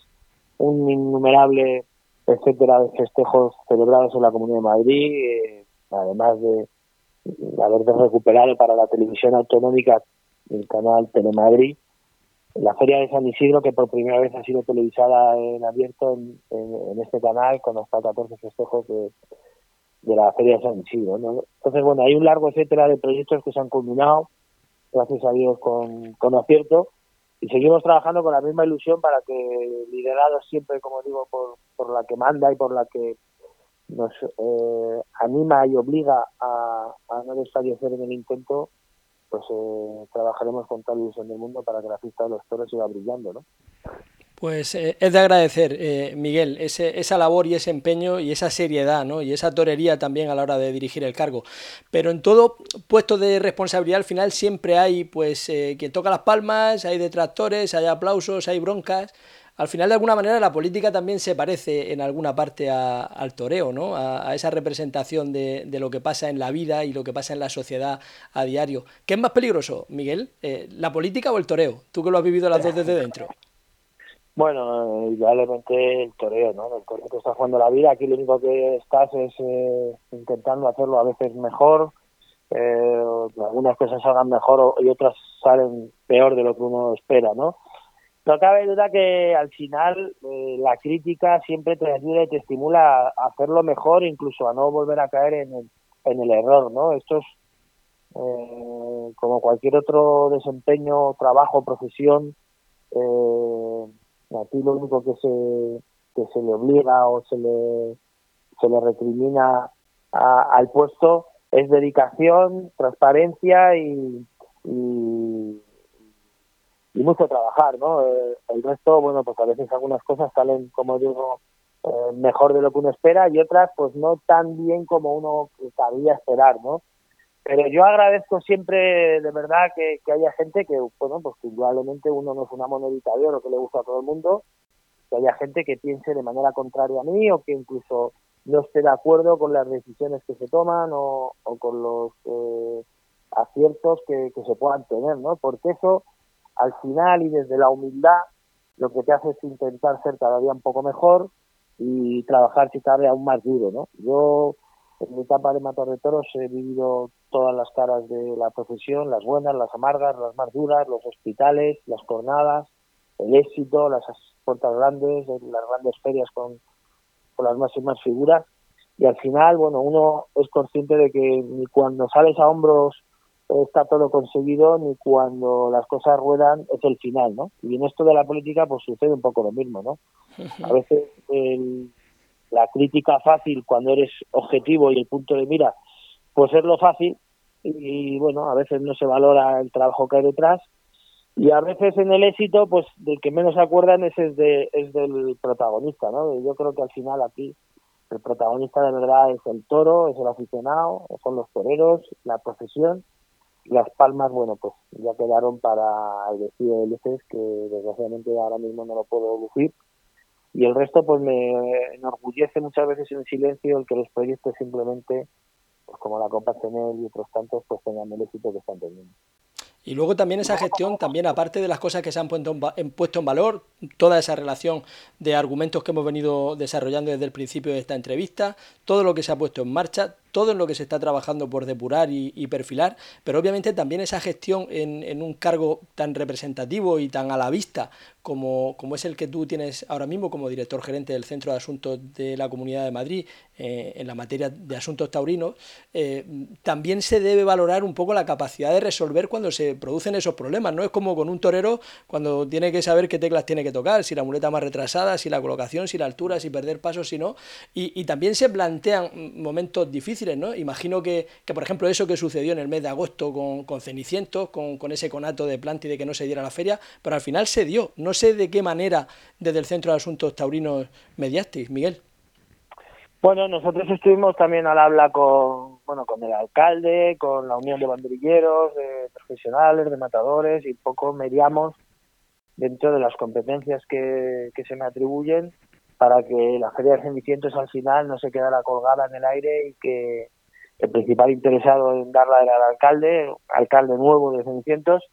un innumerable etcétera de festejos celebrados en la Comunidad de Madrid, eh, además de, haber recuperado para la televisión autonómica el canal Telemadrid, la Feria de San Isidro, que por primera vez ha sido televisada en abierto en, este canal, con hasta 14 festejos de, la Feria de San Isidro. Entonces, bueno, hay un largo etcétera de proyectos que se han culminado, gracias a Dios, con, con acierto, y seguimos trabajando con la misma ilusión para que liderados siempre, como digo, por, por la que manda y por la que nos eh, anima y obliga a, no desfallecer en el intento, pues eh, trabajaremos con tal ilusión del mundo para que la fiesta de los toros siga brillando, ¿no? Pues eh, es de agradecer, eh, Miguel, ese, esa labor y ese empeño y esa seriedad, ¿no? Y esa torería también a la hora de dirigir el cargo. Pero en todo puesto de responsabilidad al final siempre hay, pues, eh, quien toca las palmas, hay detractores, hay aplausos, hay broncas. Al final, de alguna manera, la política también se parece en alguna parte al toreo, ¿no? A, esa representación de, de, lo que pasa en la vida y lo que pasa en la sociedad a diario. ¿Qué es más peligroso, Miguel? ¿La política o el toreo? Tú que lo has vivido las dos desde dentro. Bueno, idealmente el toreo, ¿no? El toreo que está jugando la vida. Aquí lo único que estás es eh, intentando hacerlo a veces mejor. Eh, algunas cosas salgan mejor y otras salen peor de lo que uno espera, ¿no? No cabe duda que al final eh, la crítica siempre te ayuda y te estimula a hacerlo mejor, incluso a no volver a caer en el, error, ¿no? Esto es como cualquier otro desempeño, trabajo, profesión. Eh, Aquí lo único que se, que se le obliga o se le, se le recrimina al puesto es dedicación, transparencia y, y, mucho trabajar, ¿no? Eh, el resto, bueno, pues a veces algunas cosas salen, como digo, eh, mejor de lo que uno espera y otras pues no tan bien como uno sabía esperar, ¿no? Pero yo agradezco siempre de verdad que, haya gente que, bueno, pues indudablemente uno no es una monedita de oro que le gusta a todo el mundo, que haya gente que piense de manera contraria a mí o que incluso no esté de acuerdo con las decisiones que se toman o, con los eh, aciertos que, que se puedan tener, ¿no? Porque eso, al final y desde la humildad, lo que te hace es intentar ser cada día un poco mejor y trabajar si cabe aún más duro, ¿no? Yo en mi etapa de matar de toros he vivido todas las caras de la profesión, las buenas, las amargas, las más duras, los hospitales, las jornadas, el éxito, las puertas grandes, las grandes ferias con, con las máximas figuras. Y al final, bueno, uno es consciente de que ni cuando sales a hombros está todo conseguido, ni cuando las cosas ruedan es el final, ¿no? Y en esto de la política, pues sucede un poco lo mismo, ¿no? A veces el, la crítica fácil cuando eres objetivo y el punto de mira, pues es lo fácil y bueno, a veces no se valora el trabajo que hay detrás y a veces en el éxito, pues del que menos se acuerdan es, es, de, es del protagonista, ¿no? Yo creo que al final aquí el protagonista de verdad es el toro, es el aficionado, son los toreros, la profesión las palmas, bueno, pues ya quedaron para el vestido de luces que desgraciadamente ahora mismo no lo puedo lucir y el resto pues me enorgullece muchas veces en silencio el que los proyectos simplemente, pues como la Copa Cenel y otros tantos, pues tengan el éxito que están teniendo. Y luego también esa gestión, también aparte de las cosas que se han puesto en, puesto en valor, toda esa relación de argumentos que hemos venido desarrollando desde el principio de esta entrevista, todo lo que se ha puesto en marcha, todo en lo que se está trabajando por depurar y, perfilar, pero obviamente también esa gestión en, un cargo tan representativo y tan a la vista como, es el que tú tienes ahora mismo como director gerente del Centro de Asuntos de la Comunidad de Madrid eh, en la materia de asuntos taurinos, eh, también se debe valorar un poco la capacidad de resolver cuando se producen esos problemas. No es como con un torero cuando tiene que saber qué teclas tiene que tocar, si la muleta más retrasada, si la colocación, si la altura, si perder pasos, si no. Y también se plantean momentos difíciles Imagino que, por ejemplo, eso que sucedió en el mes de agosto con, con Cenicientos, con, ese conato de planta y de que no se diera la feria, pero al final se dio. No sé de qué manera desde el Centro de Asuntos Taurinos mediasteis, Miguel. Bueno, nosotros estuvimos también al habla con, bueno, con el alcalde, con la Unión de Banderilleros, de profesionales, de matadores, y poco mediamos dentro de las competencias que, que se me atribuyen para que la Feria de Cenicientos al final no se quedara colgada en el aire y que el principal interesado en darla era el alcalde, alcalde nuevo de Cenicientos,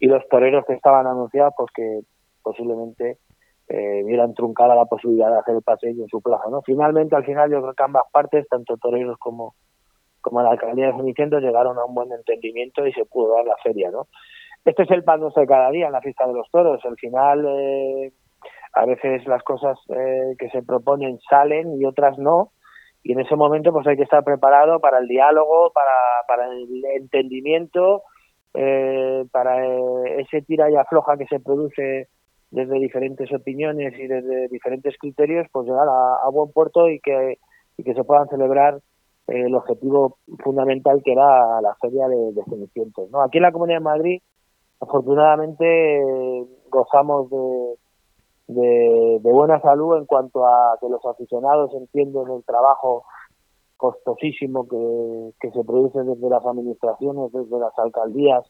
y los toreros que estaban anunciados, pues que posiblemente eh, vieran truncada la posibilidad de hacer el paseo en su plaza. ¿no? Finalmente, al final, yo creo que ambas partes, tanto toreros como, como la alcaldía de Cenicientos, llegaron a un buen entendimiento y se pudo dar la feria. ¿no? Este es el pan de cada día en la fiesta de los toros. Al final, eh, a veces las cosas eh, que se proponen salen y otras no. Y en ese momento pues hay que estar preparado para el diálogo para, para el entendimiento eh, para eh, ese tira y afloja que se produce desde diferentes opiniones y desde diferentes criterios pues llegar a, buen puerto y que y que se puedan celebrar el objetivo fundamental que era la feria de, de no aquí en la Comunidad de Madrid afortunadamente gozamos de de, buena salud en cuanto a que los aficionados entienden el trabajo costosísimo que, que se produce desde las administraciones, desde las alcaldías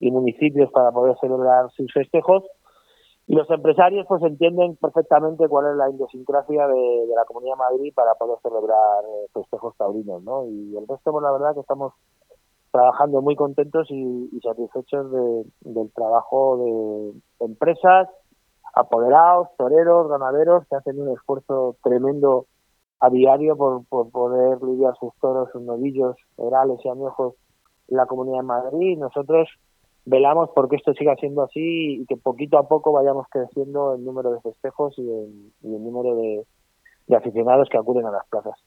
y municipios para poder celebrar sus festejos. Y los empresarios pues entienden perfectamente cuál es la idiosincrasia de, la Comunidad de Madrid para poder celebrar eh, festejos taurinos, ¿no? Y el resto, pues la verdad que estamos trabajando muy contentos y, satisfechos del trabajo de empresas, apoderados, toreros, ganaderos que hacen un esfuerzo tremendo a diario por, poder lidiar sus toros, sus novillos, orales y añojos en la Comunidad de Madrid. Nosotros velamos porque esto siga siendo así y que poquito a poco vayamos creciendo el número de festejos y el, número de aficionados que acuden a las plazas.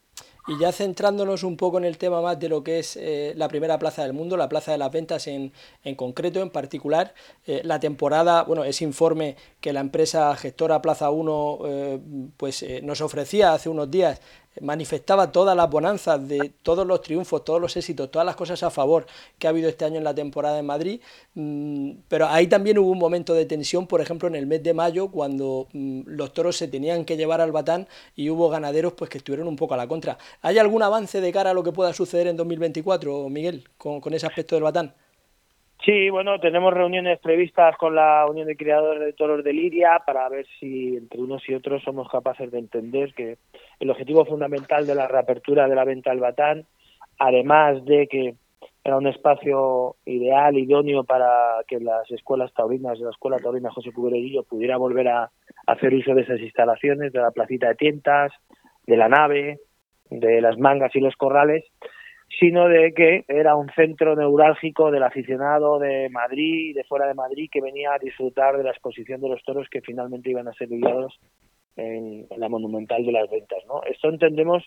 Y ya centrándonos un poco en el tema más de lo que es eh, la primera plaza del mundo, la plaza de las ventas en, en concreto, en particular, eh, la temporada, bueno, ese informe que la empresa gestora Plaza 1 eh, pues, nos ofrecía hace unos días manifestaba todas las bonanzas de todos los triunfos, todos los éxitos, todas las cosas a favor que ha habido este año en la temporada en Madrid, mm, pero ahí también hubo un momento de tensión, por ejemplo, en el mes de mayo, cuando mm, los toros se tenían que llevar al batán y hubo ganaderos pues que estuvieron un poco a la contra. ¿Hay algún avance de cara a lo que pueda suceder en 2024, Miguel, con, con ese aspecto del batán? Sí, bueno, tenemos reuniones previstas con la Unión de Criadores de Toros de Liria para ver si entre unos y otros somos capaces de entender que el objetivo fundamental de la reapertura de la venta al Batán, además de que era un espacio ideal, idóneo para que las escuelas taurinas, la Escuela Taurina José Cuberillo pudiera volver a hacer uso de esas instalaciones, de la placita de tientas, de la nave, de las mangas y los corrales, sino de que era un centro neurálgico del aficionado de Madrid y de fuera de Madrid que venía a disfrutar de la exposición de los toros que finalmente iban a ser lidiados en, la monumental de las ventas. ¿no? Esto entendemos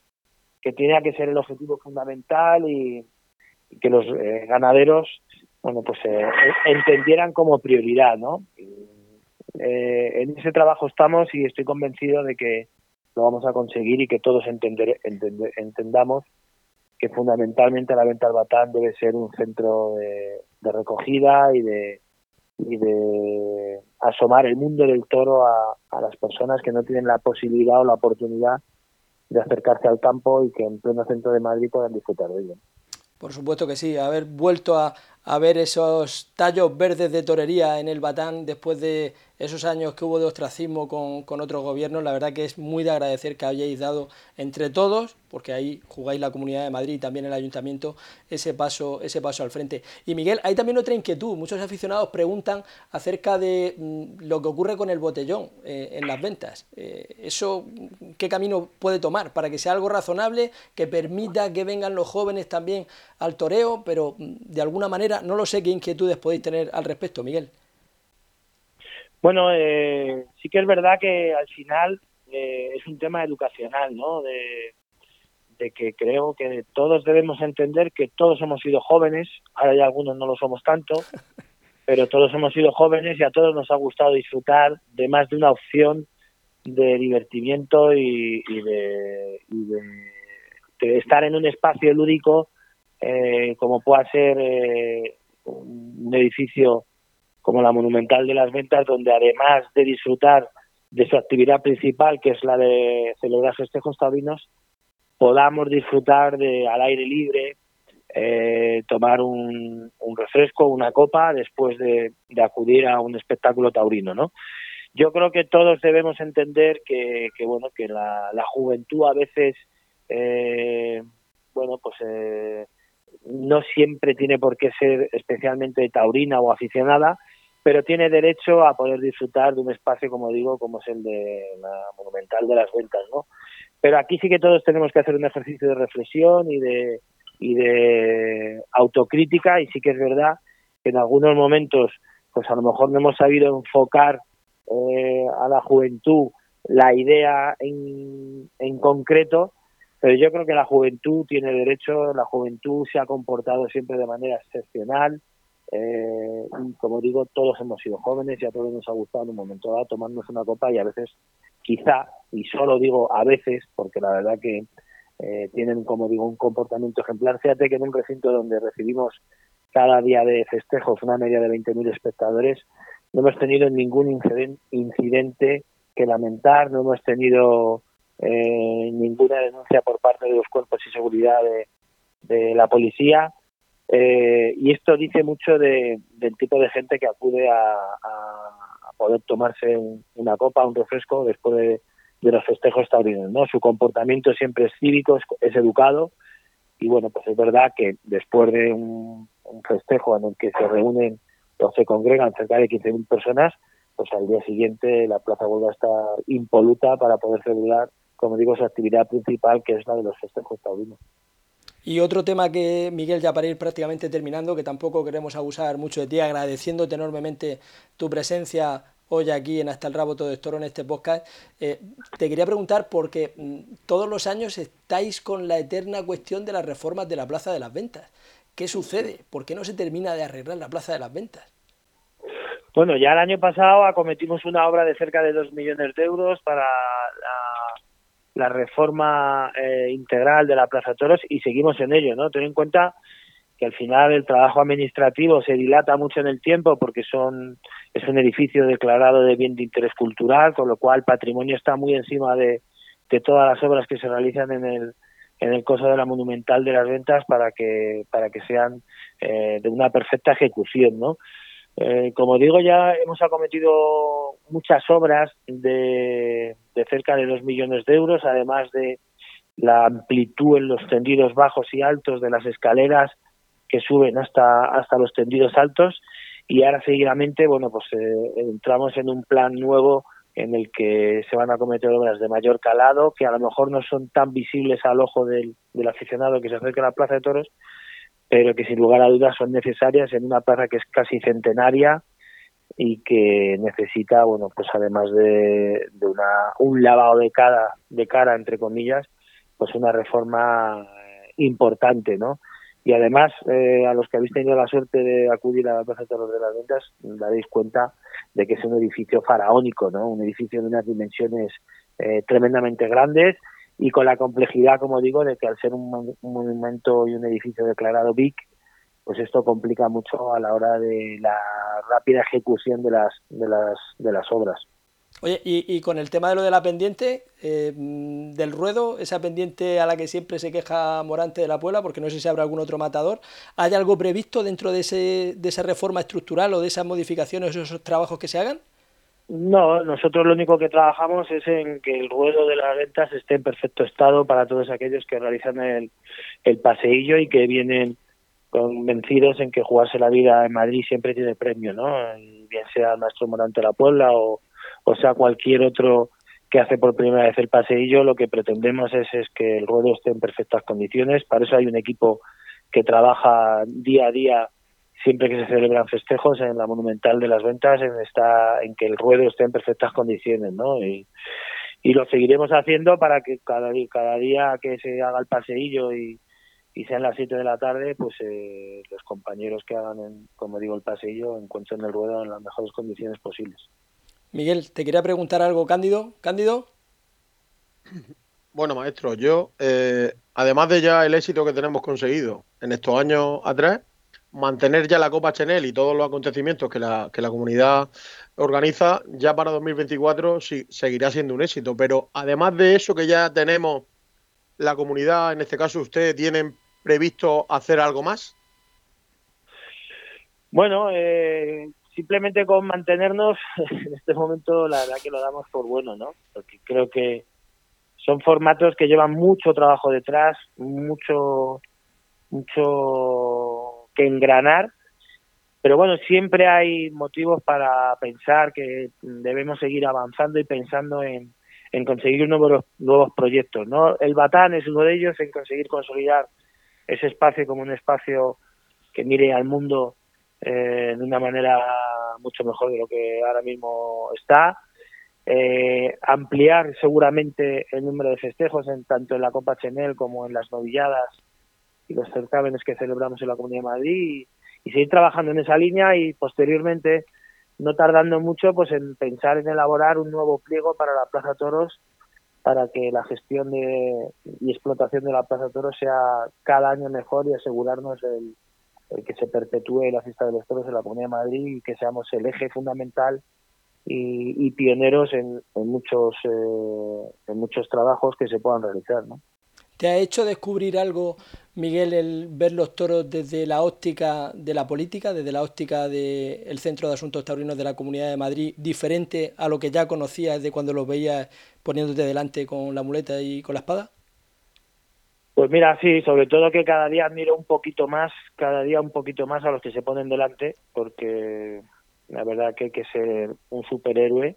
que tiene que ser el objetivo fundamental y, que los eh, ganaderos bueno pues eh, entendieran como prioridad no eh, en ese trabajo estamos y estoy convencido de que lo vamos a conseguir y que todos entender, entendamos que fundamentalmente la venta al batán debe ser un centro de, recogida y de, asomar el mundo del toro a, las personas que no tienen la posibilidad o la oportunidad de acercarse al campo y que en pleno centro de Madrid puedan disfrutar de ello. Por supuesto que sí, haber vuelto a ver esos tallos verdes de torería en el Batán después de esos años que hubo de ostracismo con, con otros gobiernos. La verdad que es muy de agradecer que hayáis dado entre todos, porque ahí jugáis la Comunidad de Madrid y también el Ayuntamiento, ese paso, ese paso al frente. Y Miguel, hay también otra inquietud. Muchos aficionados preguntan acerca de mm, lo que ocurre con el botellón eh, en las ventas. Eh, ¿Eso qué camino puede tomar para que sea algo razonable, que permita que vengan los jóvenes también al toreo, pero mm, de alguna manera no lo sé qué inquietudes podéis tener al respecto, Miguel? Bueno, eh, sí que es verdad que al final eh, es un tema educacional, ¿no? De, que creo que todos debemos entender que todos hemos sido jóvenes, ahora ya algunos no lo somos tanto, pero todos hemos sido jóvenes y a todos nos ha gustado disfrutar de más de una opción de divertimiento y, de, estar en un espacio lúdico eh, como pueda ser eh, un edificio como la Monumental de las Ventas, donde además de disfrutar de su actividad principal, que es la de celebrar festejos taurinos, podamos disfrutar de al aire libre, eh, tomar un, refresco, una copa, después de, acudir a un espectáculo taurino, ¿no? Yo creo que todos debemos entender que, bueno, que la, juventud a veces, eh, bueno, pues eh, no siempre tiene por qué ser especialmente taurina o aficionada, pero tiene derecho a poder disfrutar de un espacio, como digo, como es el de la Monumental de las Ventas, ¿no? Pero aquí sí que todos tenemos que hacer un ejercicio de reflexión y de, y de autocrítica y sí que es verdad que en algunos momentos pues a lo mejor no hemos sabido enfocar eh, a la juventud la idea en, en concreto, pero yo creo que la juventud tiene derecho, la juventud se ha comportado siempre de manera excepcional, eh, como digo, todos hemos sido jóvenes y a todos nos ha gustado en un momento dado tomarnos una copa y a veces, quizá, y solo digo a veces, porque la verdad que eh, tienen, como digo, un comportamiento ejemplar. Fíjate que en un recinto donde recibimos cada día de festejos una media de 20.000 espectadores, no hemos tenido ningún incidente que lamentar, no hemos tenido eh, ninguna denuncia por parte de los cuerpos y seguridad de la policía eh, y esto dice mucho de, del tipo de gente que acude a, poder tomarse una copa, un refresco después de, los festejos taurinos. ¿no? Su comportamiento siempre es cívico, es, educado y bueno, pues es verdad que después de un, festejo en el que se reúnen o se congregan cerca de 15.000 personas, pues al día siguiente la plaza vuelve a estar impoluta para poder celebrar, como digo, su actividad principal, que es la de los festejos taurinos. Y otro tema que, Miguel, ya para ir prácticamente terminando, que tampoco queremos abusar mucho de ti, agradeciéndote enormemente tu presencia hoy aquí en Hasta el Rabo Todo Toro en este podcast, eh, te quería preguntar porque mm, todos los años estáis con la eterna cuestión de las reformas de la Plaza de las Ventas. ¿Qué sucede? ¿Por qué no se termina de arreglar la Plaza de las Ventas? Bueno, ya el año pasado acometimos una obra de cerca de dos millones de euros para la reforma eh, integral de la Plaza Toros y seguimos en ello, ¿no? Ten en cuenta que al final el trabajo administrativo se dilata mucho en el tiempo porque son es un edificio declarado de bien de interés cultural, con lo cual el patrimonio está muy encima de, de todas las obras que se realizan en el en el coso de la monumental de las ventas para que para que sean eh, de una perfecta ejecución, ¿no? Eh, como digo, ya hemos acometido muchas obras de, cerca de dos millones de euros, además de la amplitud en los tendidos bajos y altos de las escaleras que suben hasta, hasta los tendidos altos. Y ahora seguidamente, bueno, pues eh, entramos en un plan nuevo en el que se van a cometer obras de mayor calado, que a lo mejor no son tan visibles al ojo del aficionado que se acerca a la Plaza de Toros, pero que sin lugar a dudas son necesarias en una plaza que es casi centenaria y que necesita, bueno, pues además de, una, un lavado de cara, de cara, entre comillas, pues una reforma importante, ¿no? Y además, eh, a los que habéis tenido la suerte de acudir a la Plaza de Toros de las Ventas, daréis cuenta de que es un edificio faraónico, ¿no? Un edificio de unas dimensiones eh, tremendamente grandes y con la complejidad, como digo, de que al ser un, monumento y un edificio declarado BIC, pues esto complica mucho a la hora de la rápida ejecución de las, de las, de las obras. Oye, y, con el tema de lo de la pendiente, eh, del ruedo, esa pendiente a la que siempre se queja Morante de la Puebla, porque no sé si habrá algún otro matador, ¿hay algo previsto dentro de, ese, de esa reforma estructural o de esas modificaciones o esos trabajos que se hagan? No, nosotros lo único que trabajamos es en que el ruedo de las ventas esté en perfecto estado para todos aquellos que realizan el, el paseillo y que vienen convencidos en que jugarse la vida en Madrid siempre tiene premio, ¿no? bien sea el maestro Morante de la Puebla o, o sea cualquier otro que hace por primera vez el paseillo, lo que pretendemos es, es que el ruedo esté en perfectas condiciones. Para eso hay un equipo que trabaja día a día siempre que se celebran festejos en la Monumental de las Ventas en, esta, en que el ruedo esté en perfectas condiciones, ¿no? Y, y lo seguiremos haciendo para que cada, cada día que se haga el paseillo y, y sean las 7 de la tarde, pues eh, los compañeros que hagan, como digo, el paseillo encuentren el ruedo en las mejores condiciones posibles. Miguel, te quería preguntar algo, Cándido. ¿Cándido? Bueno, maestro, yo, eh, además de ya el éxito que tenemos conseguido en estos años atrás, mantener ya la Copa Chenel y todos los acontecimientos que la, que la comunidad organiza, ya para 2024 sí, seguirá siendo un éxito. Pero además de eso que ya tenemos, la comunidad, en este caso usted, ¿tienen previsto hacer algo más? Bueno, eh, simplemente con mantenernos, en este momento la verdad que lo damos por bueno, ¿no? Porque creo que son formatos que llevan mucho trabajo detrás, mucho, mucho que engranar, pero bueno, siempre hay motivos para pensar que debemos seguir avanzando y pensando en, en conseguir nuevos, nuevos proyectos, ¿no? El Batán es uno de ellos, en conseguir consolidar ese espacio como un espacio que mire al mundo eh, de una manera mucho mejor de lo que ahora mismo está. Eh, ampliar seguramente el número de festejos en tanto en la Copa Chenel como en las novilladas y los certámenes que celebramos en la Comunidad de Madrid y, seguir trabajando en esa línea y posteriormente no tardando mucho pues en pensar en elaborar un nuevo pliego para la Plaza Toros para que la gestión de, y explotación de la Plaza Toros sea cada año mejor y asegurarnos el, que se perpetúe la fiesta de los toros en la Comunidad de Madrid y que seamos el eje fundamental y, pioneros en, muchos eh, en muchos trabajos que se puedan realizar ¿no? ¿Te ha hecho descubrir algo, Miguel, el ver los toros desde la óptica de la política, desde la óptica del Centro de Asuntos Taurinos de la Comunidad de Madrid, diferente a lo que ya conocías de cuando los veías poniéndote delante con la muleta y con la espada? Pues mira, sí, sobre todo que cada día admiro un poquito más, cada día un poquito más a los que se ponen delante, porque la verdad que hay que ser un superhéroe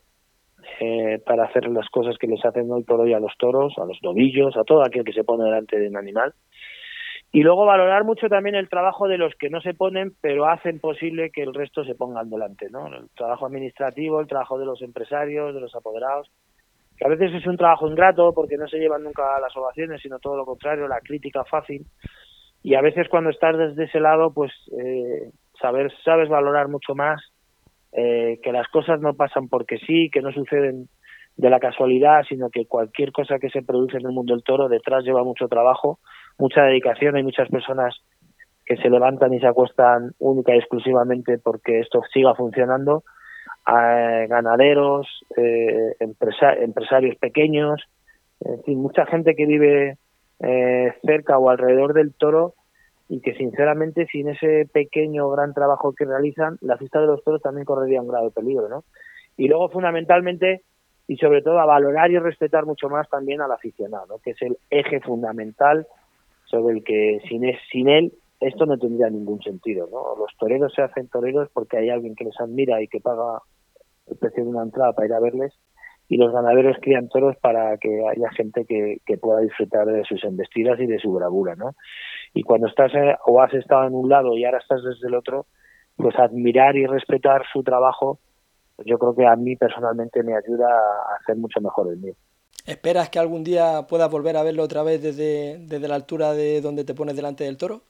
eh, para hacer las cosas que les hacen hoy por hoy a los toros, a los novillos, a todo aquel que se pone delante de un animal. Y luego valorar mucho también el trabajo de los que no se ponen, pero hacen posible que el resto se pongan delante, ¿no? El trabajo administrativo, el trabajo de los empresarios, de los apoderados, que a veces es un trabajo ingrato porque no se llevan nunca las ovaciones, sino todo lo contrario, la crítica fácil. Y a veces cuando estás desde ese lado, pues eh, saber, sabes valorar mucho más eh, que las cosas no pasan porque sí, que no suceden de la casualidad, sino que cualquier cosa que se produce en el mundo del toro detrás lleva mucho trabajo, mucha dedicación, hay muchas personas que se levantan y se acuestan única y exclusivamente porque esto siga funcionando. A ganaderos, eh, empresarios pequeños, en fin, mucha gente que vive eh, cerca o alrededor del toro y que sinceramente sin ese pequeño gran trabajo que realizan, la fiesta de los toros también correría un grave peligro, ¿no? Y luego fundamentalmente y sobre todo a valorar y respetar mucho más también al aficionado, que es el eje fundamental sobre el que sin, sin él esto no tendría ningún sentido, ¿no? Los toreros se hacen toreros porque hay alguien que les admira y que paga el precio de una entrada para ir a verles y los ganaderos crían toros para que haya gente que, pueda disfrutar de sus embestidas y de su bravura, ¿no? Y cuando estás eh, o has estado en un lado y ahora estás desde el otro, pues admirar y respetar su trabajo, yo creo que a mí personalmente me ayuda a hacer mucho mejor el mío. ¿Esperas que algún día puedas volver a verlo otra vez desde, desde la altura de donde te pones delante del toro?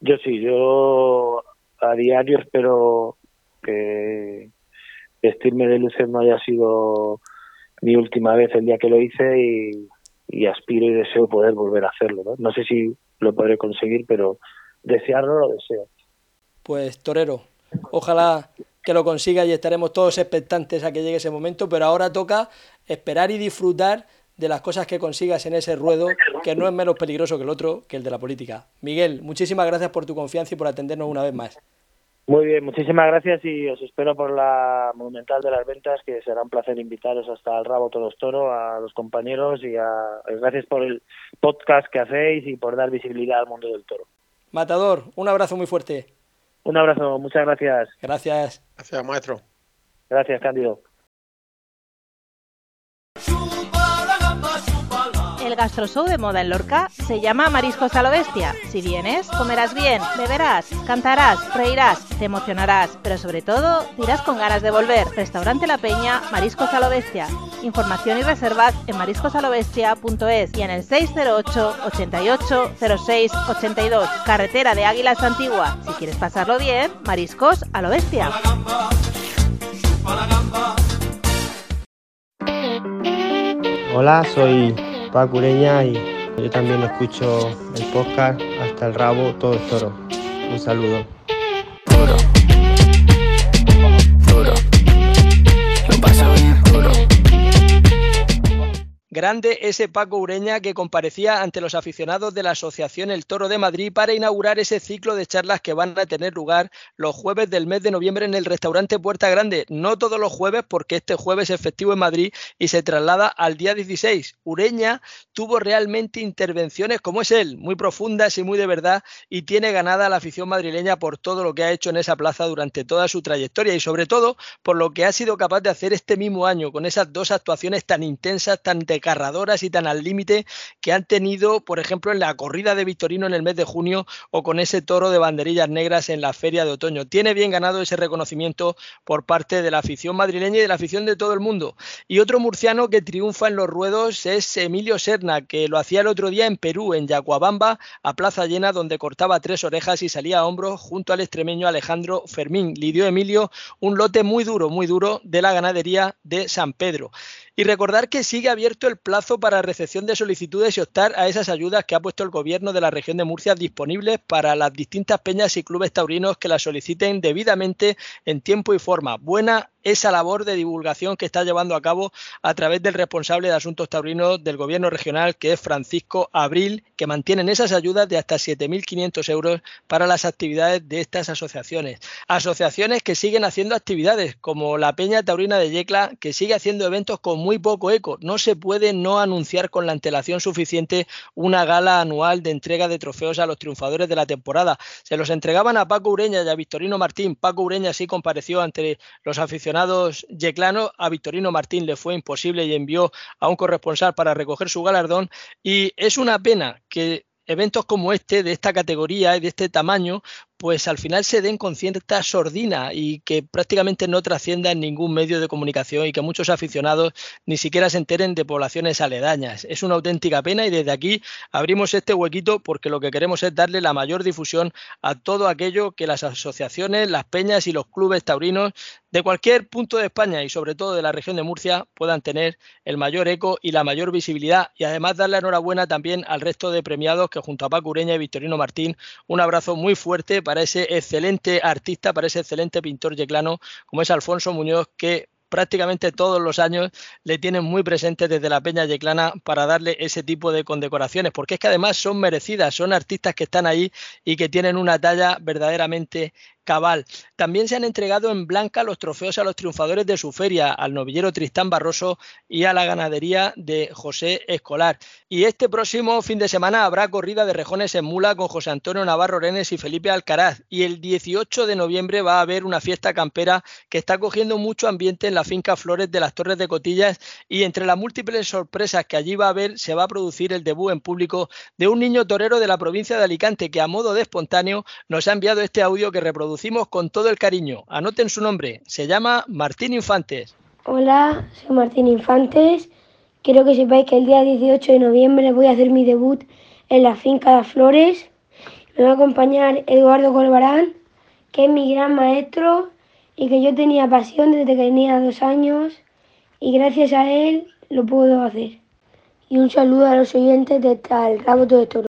Yo sí, yo a diario espero que, vestirme de luces no haya sido mi última vez el día que lo hice y, aspiro y deseo poder volver a hacerlo. ¿no? no sé si lo podré conseguir, pero desearlo lo deseo. Pues torero, ojalá que lo consiga y estaremos todos expectantes a que llegue ese momento, pero ahora toca esperar y disfrutar de las cosas que consigas en ese ruedo, que no es menos peligroso que el otro, que el de la política. Miguel, muchísimas gracias por tu confianza y por atendernos una vez más. Muy bien, muchísimas gracias y os espero por la Monumental de las Ventas, que será un placer invitaros hasta el Rabo Todos Toro, a los compañeros y a, gracias por el podcast que hacéis y por dar visibilidad al mundo del toro. Matador, un abrazo muy fuerte. Un abrazo, muchas gracias. Gracias. Gracias, maestro. Gracias, Cándido. El gastroshow de moda en Lorca se llama Mariscos a lo Bestia. Si vienes, comerás bien, beberás, cantarás, reirás, te emocionarás, pero sobre todo dirás con ganas de volver. Restaurante La Peña, Mariscos a lo Bestia. Información y reservas en mariscosalobestia.es y en el 608 88 06 82. Carretera de Águilas Antigua. Si quieres pasarlo bien, Mariscos a lo Bestia. Hola, soy Paco Ureña y yo también escucho el podcast Hasta el Rabo, todo es toro. Un saludo. Grande ese Paco Ureña que comparecía ante los aficionados de la Asociación El Toro de Madrid para inaugurar ese ciclo de charlas que van a tener lugar los jueves del mes de noviembre en el restaurante Puerta Grande. No todos los jueves porque este jueves es festivo en Madrid y se traslada al día 16. Ureña tuvo realmente intervenciones como es él, muy profundas y muy de verdad y tiene ganada la afición madrileña por todo lo que ha hecho en esa plaza durante toda su trayectoria y sobre todo por lo que ha sido capaz de hacer este mismo año con esas dos actuaciones tan intensas, tan carradoras y tan al límite que han tenido, por ejemplo, en la corrida de Victorino en el mes de junio o con ese toro de banderillas negras en la feria de otoño. Tiene bien ganado ese reconocimiento por parte de la afición madrileña y de la afición de todo el mundo. Y otro murciano que triunfa en los ruedos es Emilio Serna, que lo hacía el otro día en Perú, en Yacuabamba, a plaza llena, donde cortaba tres orejas y salía a hombros junto al extremeño Alejandro Fermín. Lidió Emilio un lote muy duro, muy duro de la ganadería de San Pedro. Y recordar que sigue abierto el plazo para recepción de solicitudes y optar a esas ayudas que ha puesto el gobierno de la región de Murcia disponibles para las distintas peñas y clubes taurinos que las soliciten debidamente en tiempo y forma. Buena esa labor de divulgación que está llevando a cabo a través del responsable de asuntos taurinos del gobierno regional, que es Francisco Abril, que mantienen esas ayudas de hasta 7.500 euros para las actividades de estas asociaciones. Asociaciones que siguen haciendo actividades, como la Peña Taurina de Yecla, que sigue haciendo eventos con muy poco eco. No se puede no anunciar con la antelación suficiente una gala anual de entrega de trofeos a los triunfadores de la temporada. Se los entregaban a Paco Ureña y a Victorino Martín. Paco Ureña sí compareció ante los aficionados yeclano, a Victorino Martín le fue imposible y envió a un corresponsal para recoger su galardón. Y es una pena que eventos como este, de esta categoría y de este tamaño, pues al final se den con cierta sordina y que prácticamente no trascienda en ningún medio de comunicación y que muchos aficionados ni siquiera se enteren de poblaciones aledañas. Es una auténtica pena y desde aquí abrimos este huequito porque lo que queremos es darle la mayor difusión a todo aquello que las asociaciones, las peñas y los clubes taurinos de cualquier punto de España y sobre todo de la región de Murcia puedan tener el mayor eco y la mayor visibilidad y además darle enhorabuena también al resto de premiados que junto a Paco Ureña y Victorino Martín un abrazo muy fuerte para ese excelente artista, para ese excelente pintor yeclano como es Alfonso Muñoz, que prácticamente todos los años le tienen muy presente desde la Peña Yeclana para darle ese tipo de condecoraciones, porque es que además son merecidas, son artistas que están ahí y que tienen una talla verdaderamente cabal. También se han entregado en blanca los trofeos a los triunfadores de su feria, al novillero Tristán Barroso y a la ganadería de José Escolar. Y este próximo fin de semana habrá corrida de rejones en mula con José Antonio Navarro Renes y Felipe Alcaraz. Y el 18 de noviembre va a haber una fiesta campera que está cogiendo mucho ambiente en la finca Flores de las Torres de Cotillas y entre las múltiples sorpresas que allí va a haber se va a producir el debut en público de un niño torero de la provincia de Alicante que a modo de espontáneo nos ha enviado este audio que reproduce con todo el cariño. Anoten su nombre, se llama Martín Infantes. Hola, soy Martín Infantes. Quiero que sepáis que el día 18 de noviembre voy a hacer mi debut en la finca de Flores. Me va a acompañar Eduardo Colbarán, que es mi gran maestro y que yo tenía pasión desde que tenía dos años y gracias a él lo puedo hacer. Y un saludo a los oyentes de Tal Rabo de Toro.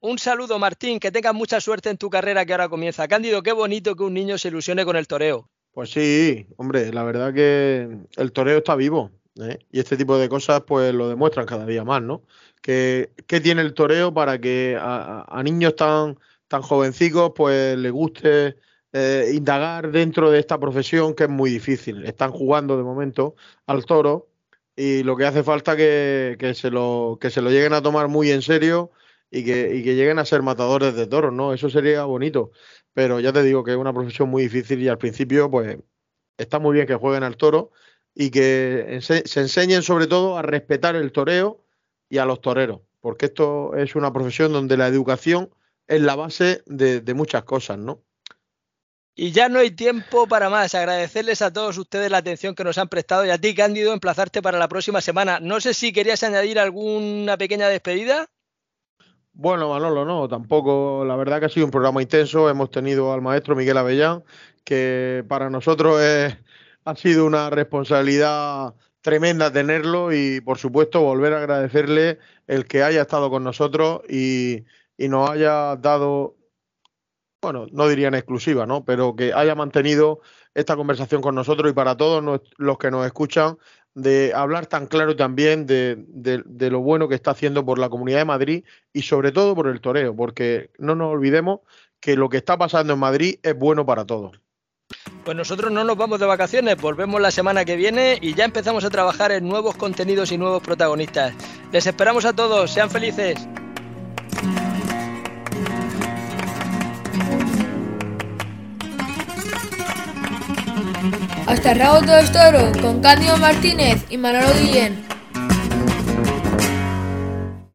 Un saludo, Martín, que tengas mucha suerte en tu carrera que ahora comienza. Cándido, qué bonito que un niño se ilusione con el toreo. Pues sí, hombre, la verdad que el toreo está vivo. ¿eh? Y este tipo de cosas pues lo demuestran cada día más, ¿no? Que, ¿Qué tiene el toreo para que a, niños tan, tan jovencicos pues les guste eh, indagar dentro de esta profesión que es muy difícil? Están jugando de momento al toro y lo que hace falta que, que, se lo, que se lo lleguen a tomar muy en serio y que, y que lleguen a ser matadores de toros, ¿no? Eso sería bonito. Pero ya te digo que es una profesión muy difícil y al principio, pues, está muy bien que jueguen al toro y que se enseñen sobre todo a respetar el toreo y a los toreros, porque esto es una profesión donde la educación es la base de, de muchas cosas, ¿no? Y ya no hay tiempo para más. Agradecerles a todos ustedes la atención que nos han prestado y a ti, Cándido, emplazarte para la próxima semana. No sé si querías añadir alguna pequeña despedida. Bueno, Manolo, no, tampoco. La verdad que ha sido un programa intenso. Hemos tenido al maestro Miguel Avellán, que para nosotros ha sido una responsabilidad tremenda tenerlo y, por supuesto, volver a agradecerle el que haya estado con nosotros y, y nos haya dado, bueno, no diría en exclusiva, ¿no? Pero que haya mantenido esta conversación con nosotros y para todos los que nos escuchan, de hablar tan claro también de, de, lo bueno que está haciendo por la Comunidad de Madrid y sobre todo por el toreo, porque no nos olvidemos que lo que está pasando en Madrid es bueno para todos. Pues nosotros no nos vamos de vacaciones, volvemos la semana que viene y ya empezamos a trabajar en nuevos contenidos y nuevos protagonistas. Les esperamos a todos, sean felices. Hasta el rabo todo toro con Cándido Martínez y Manolo Guillén.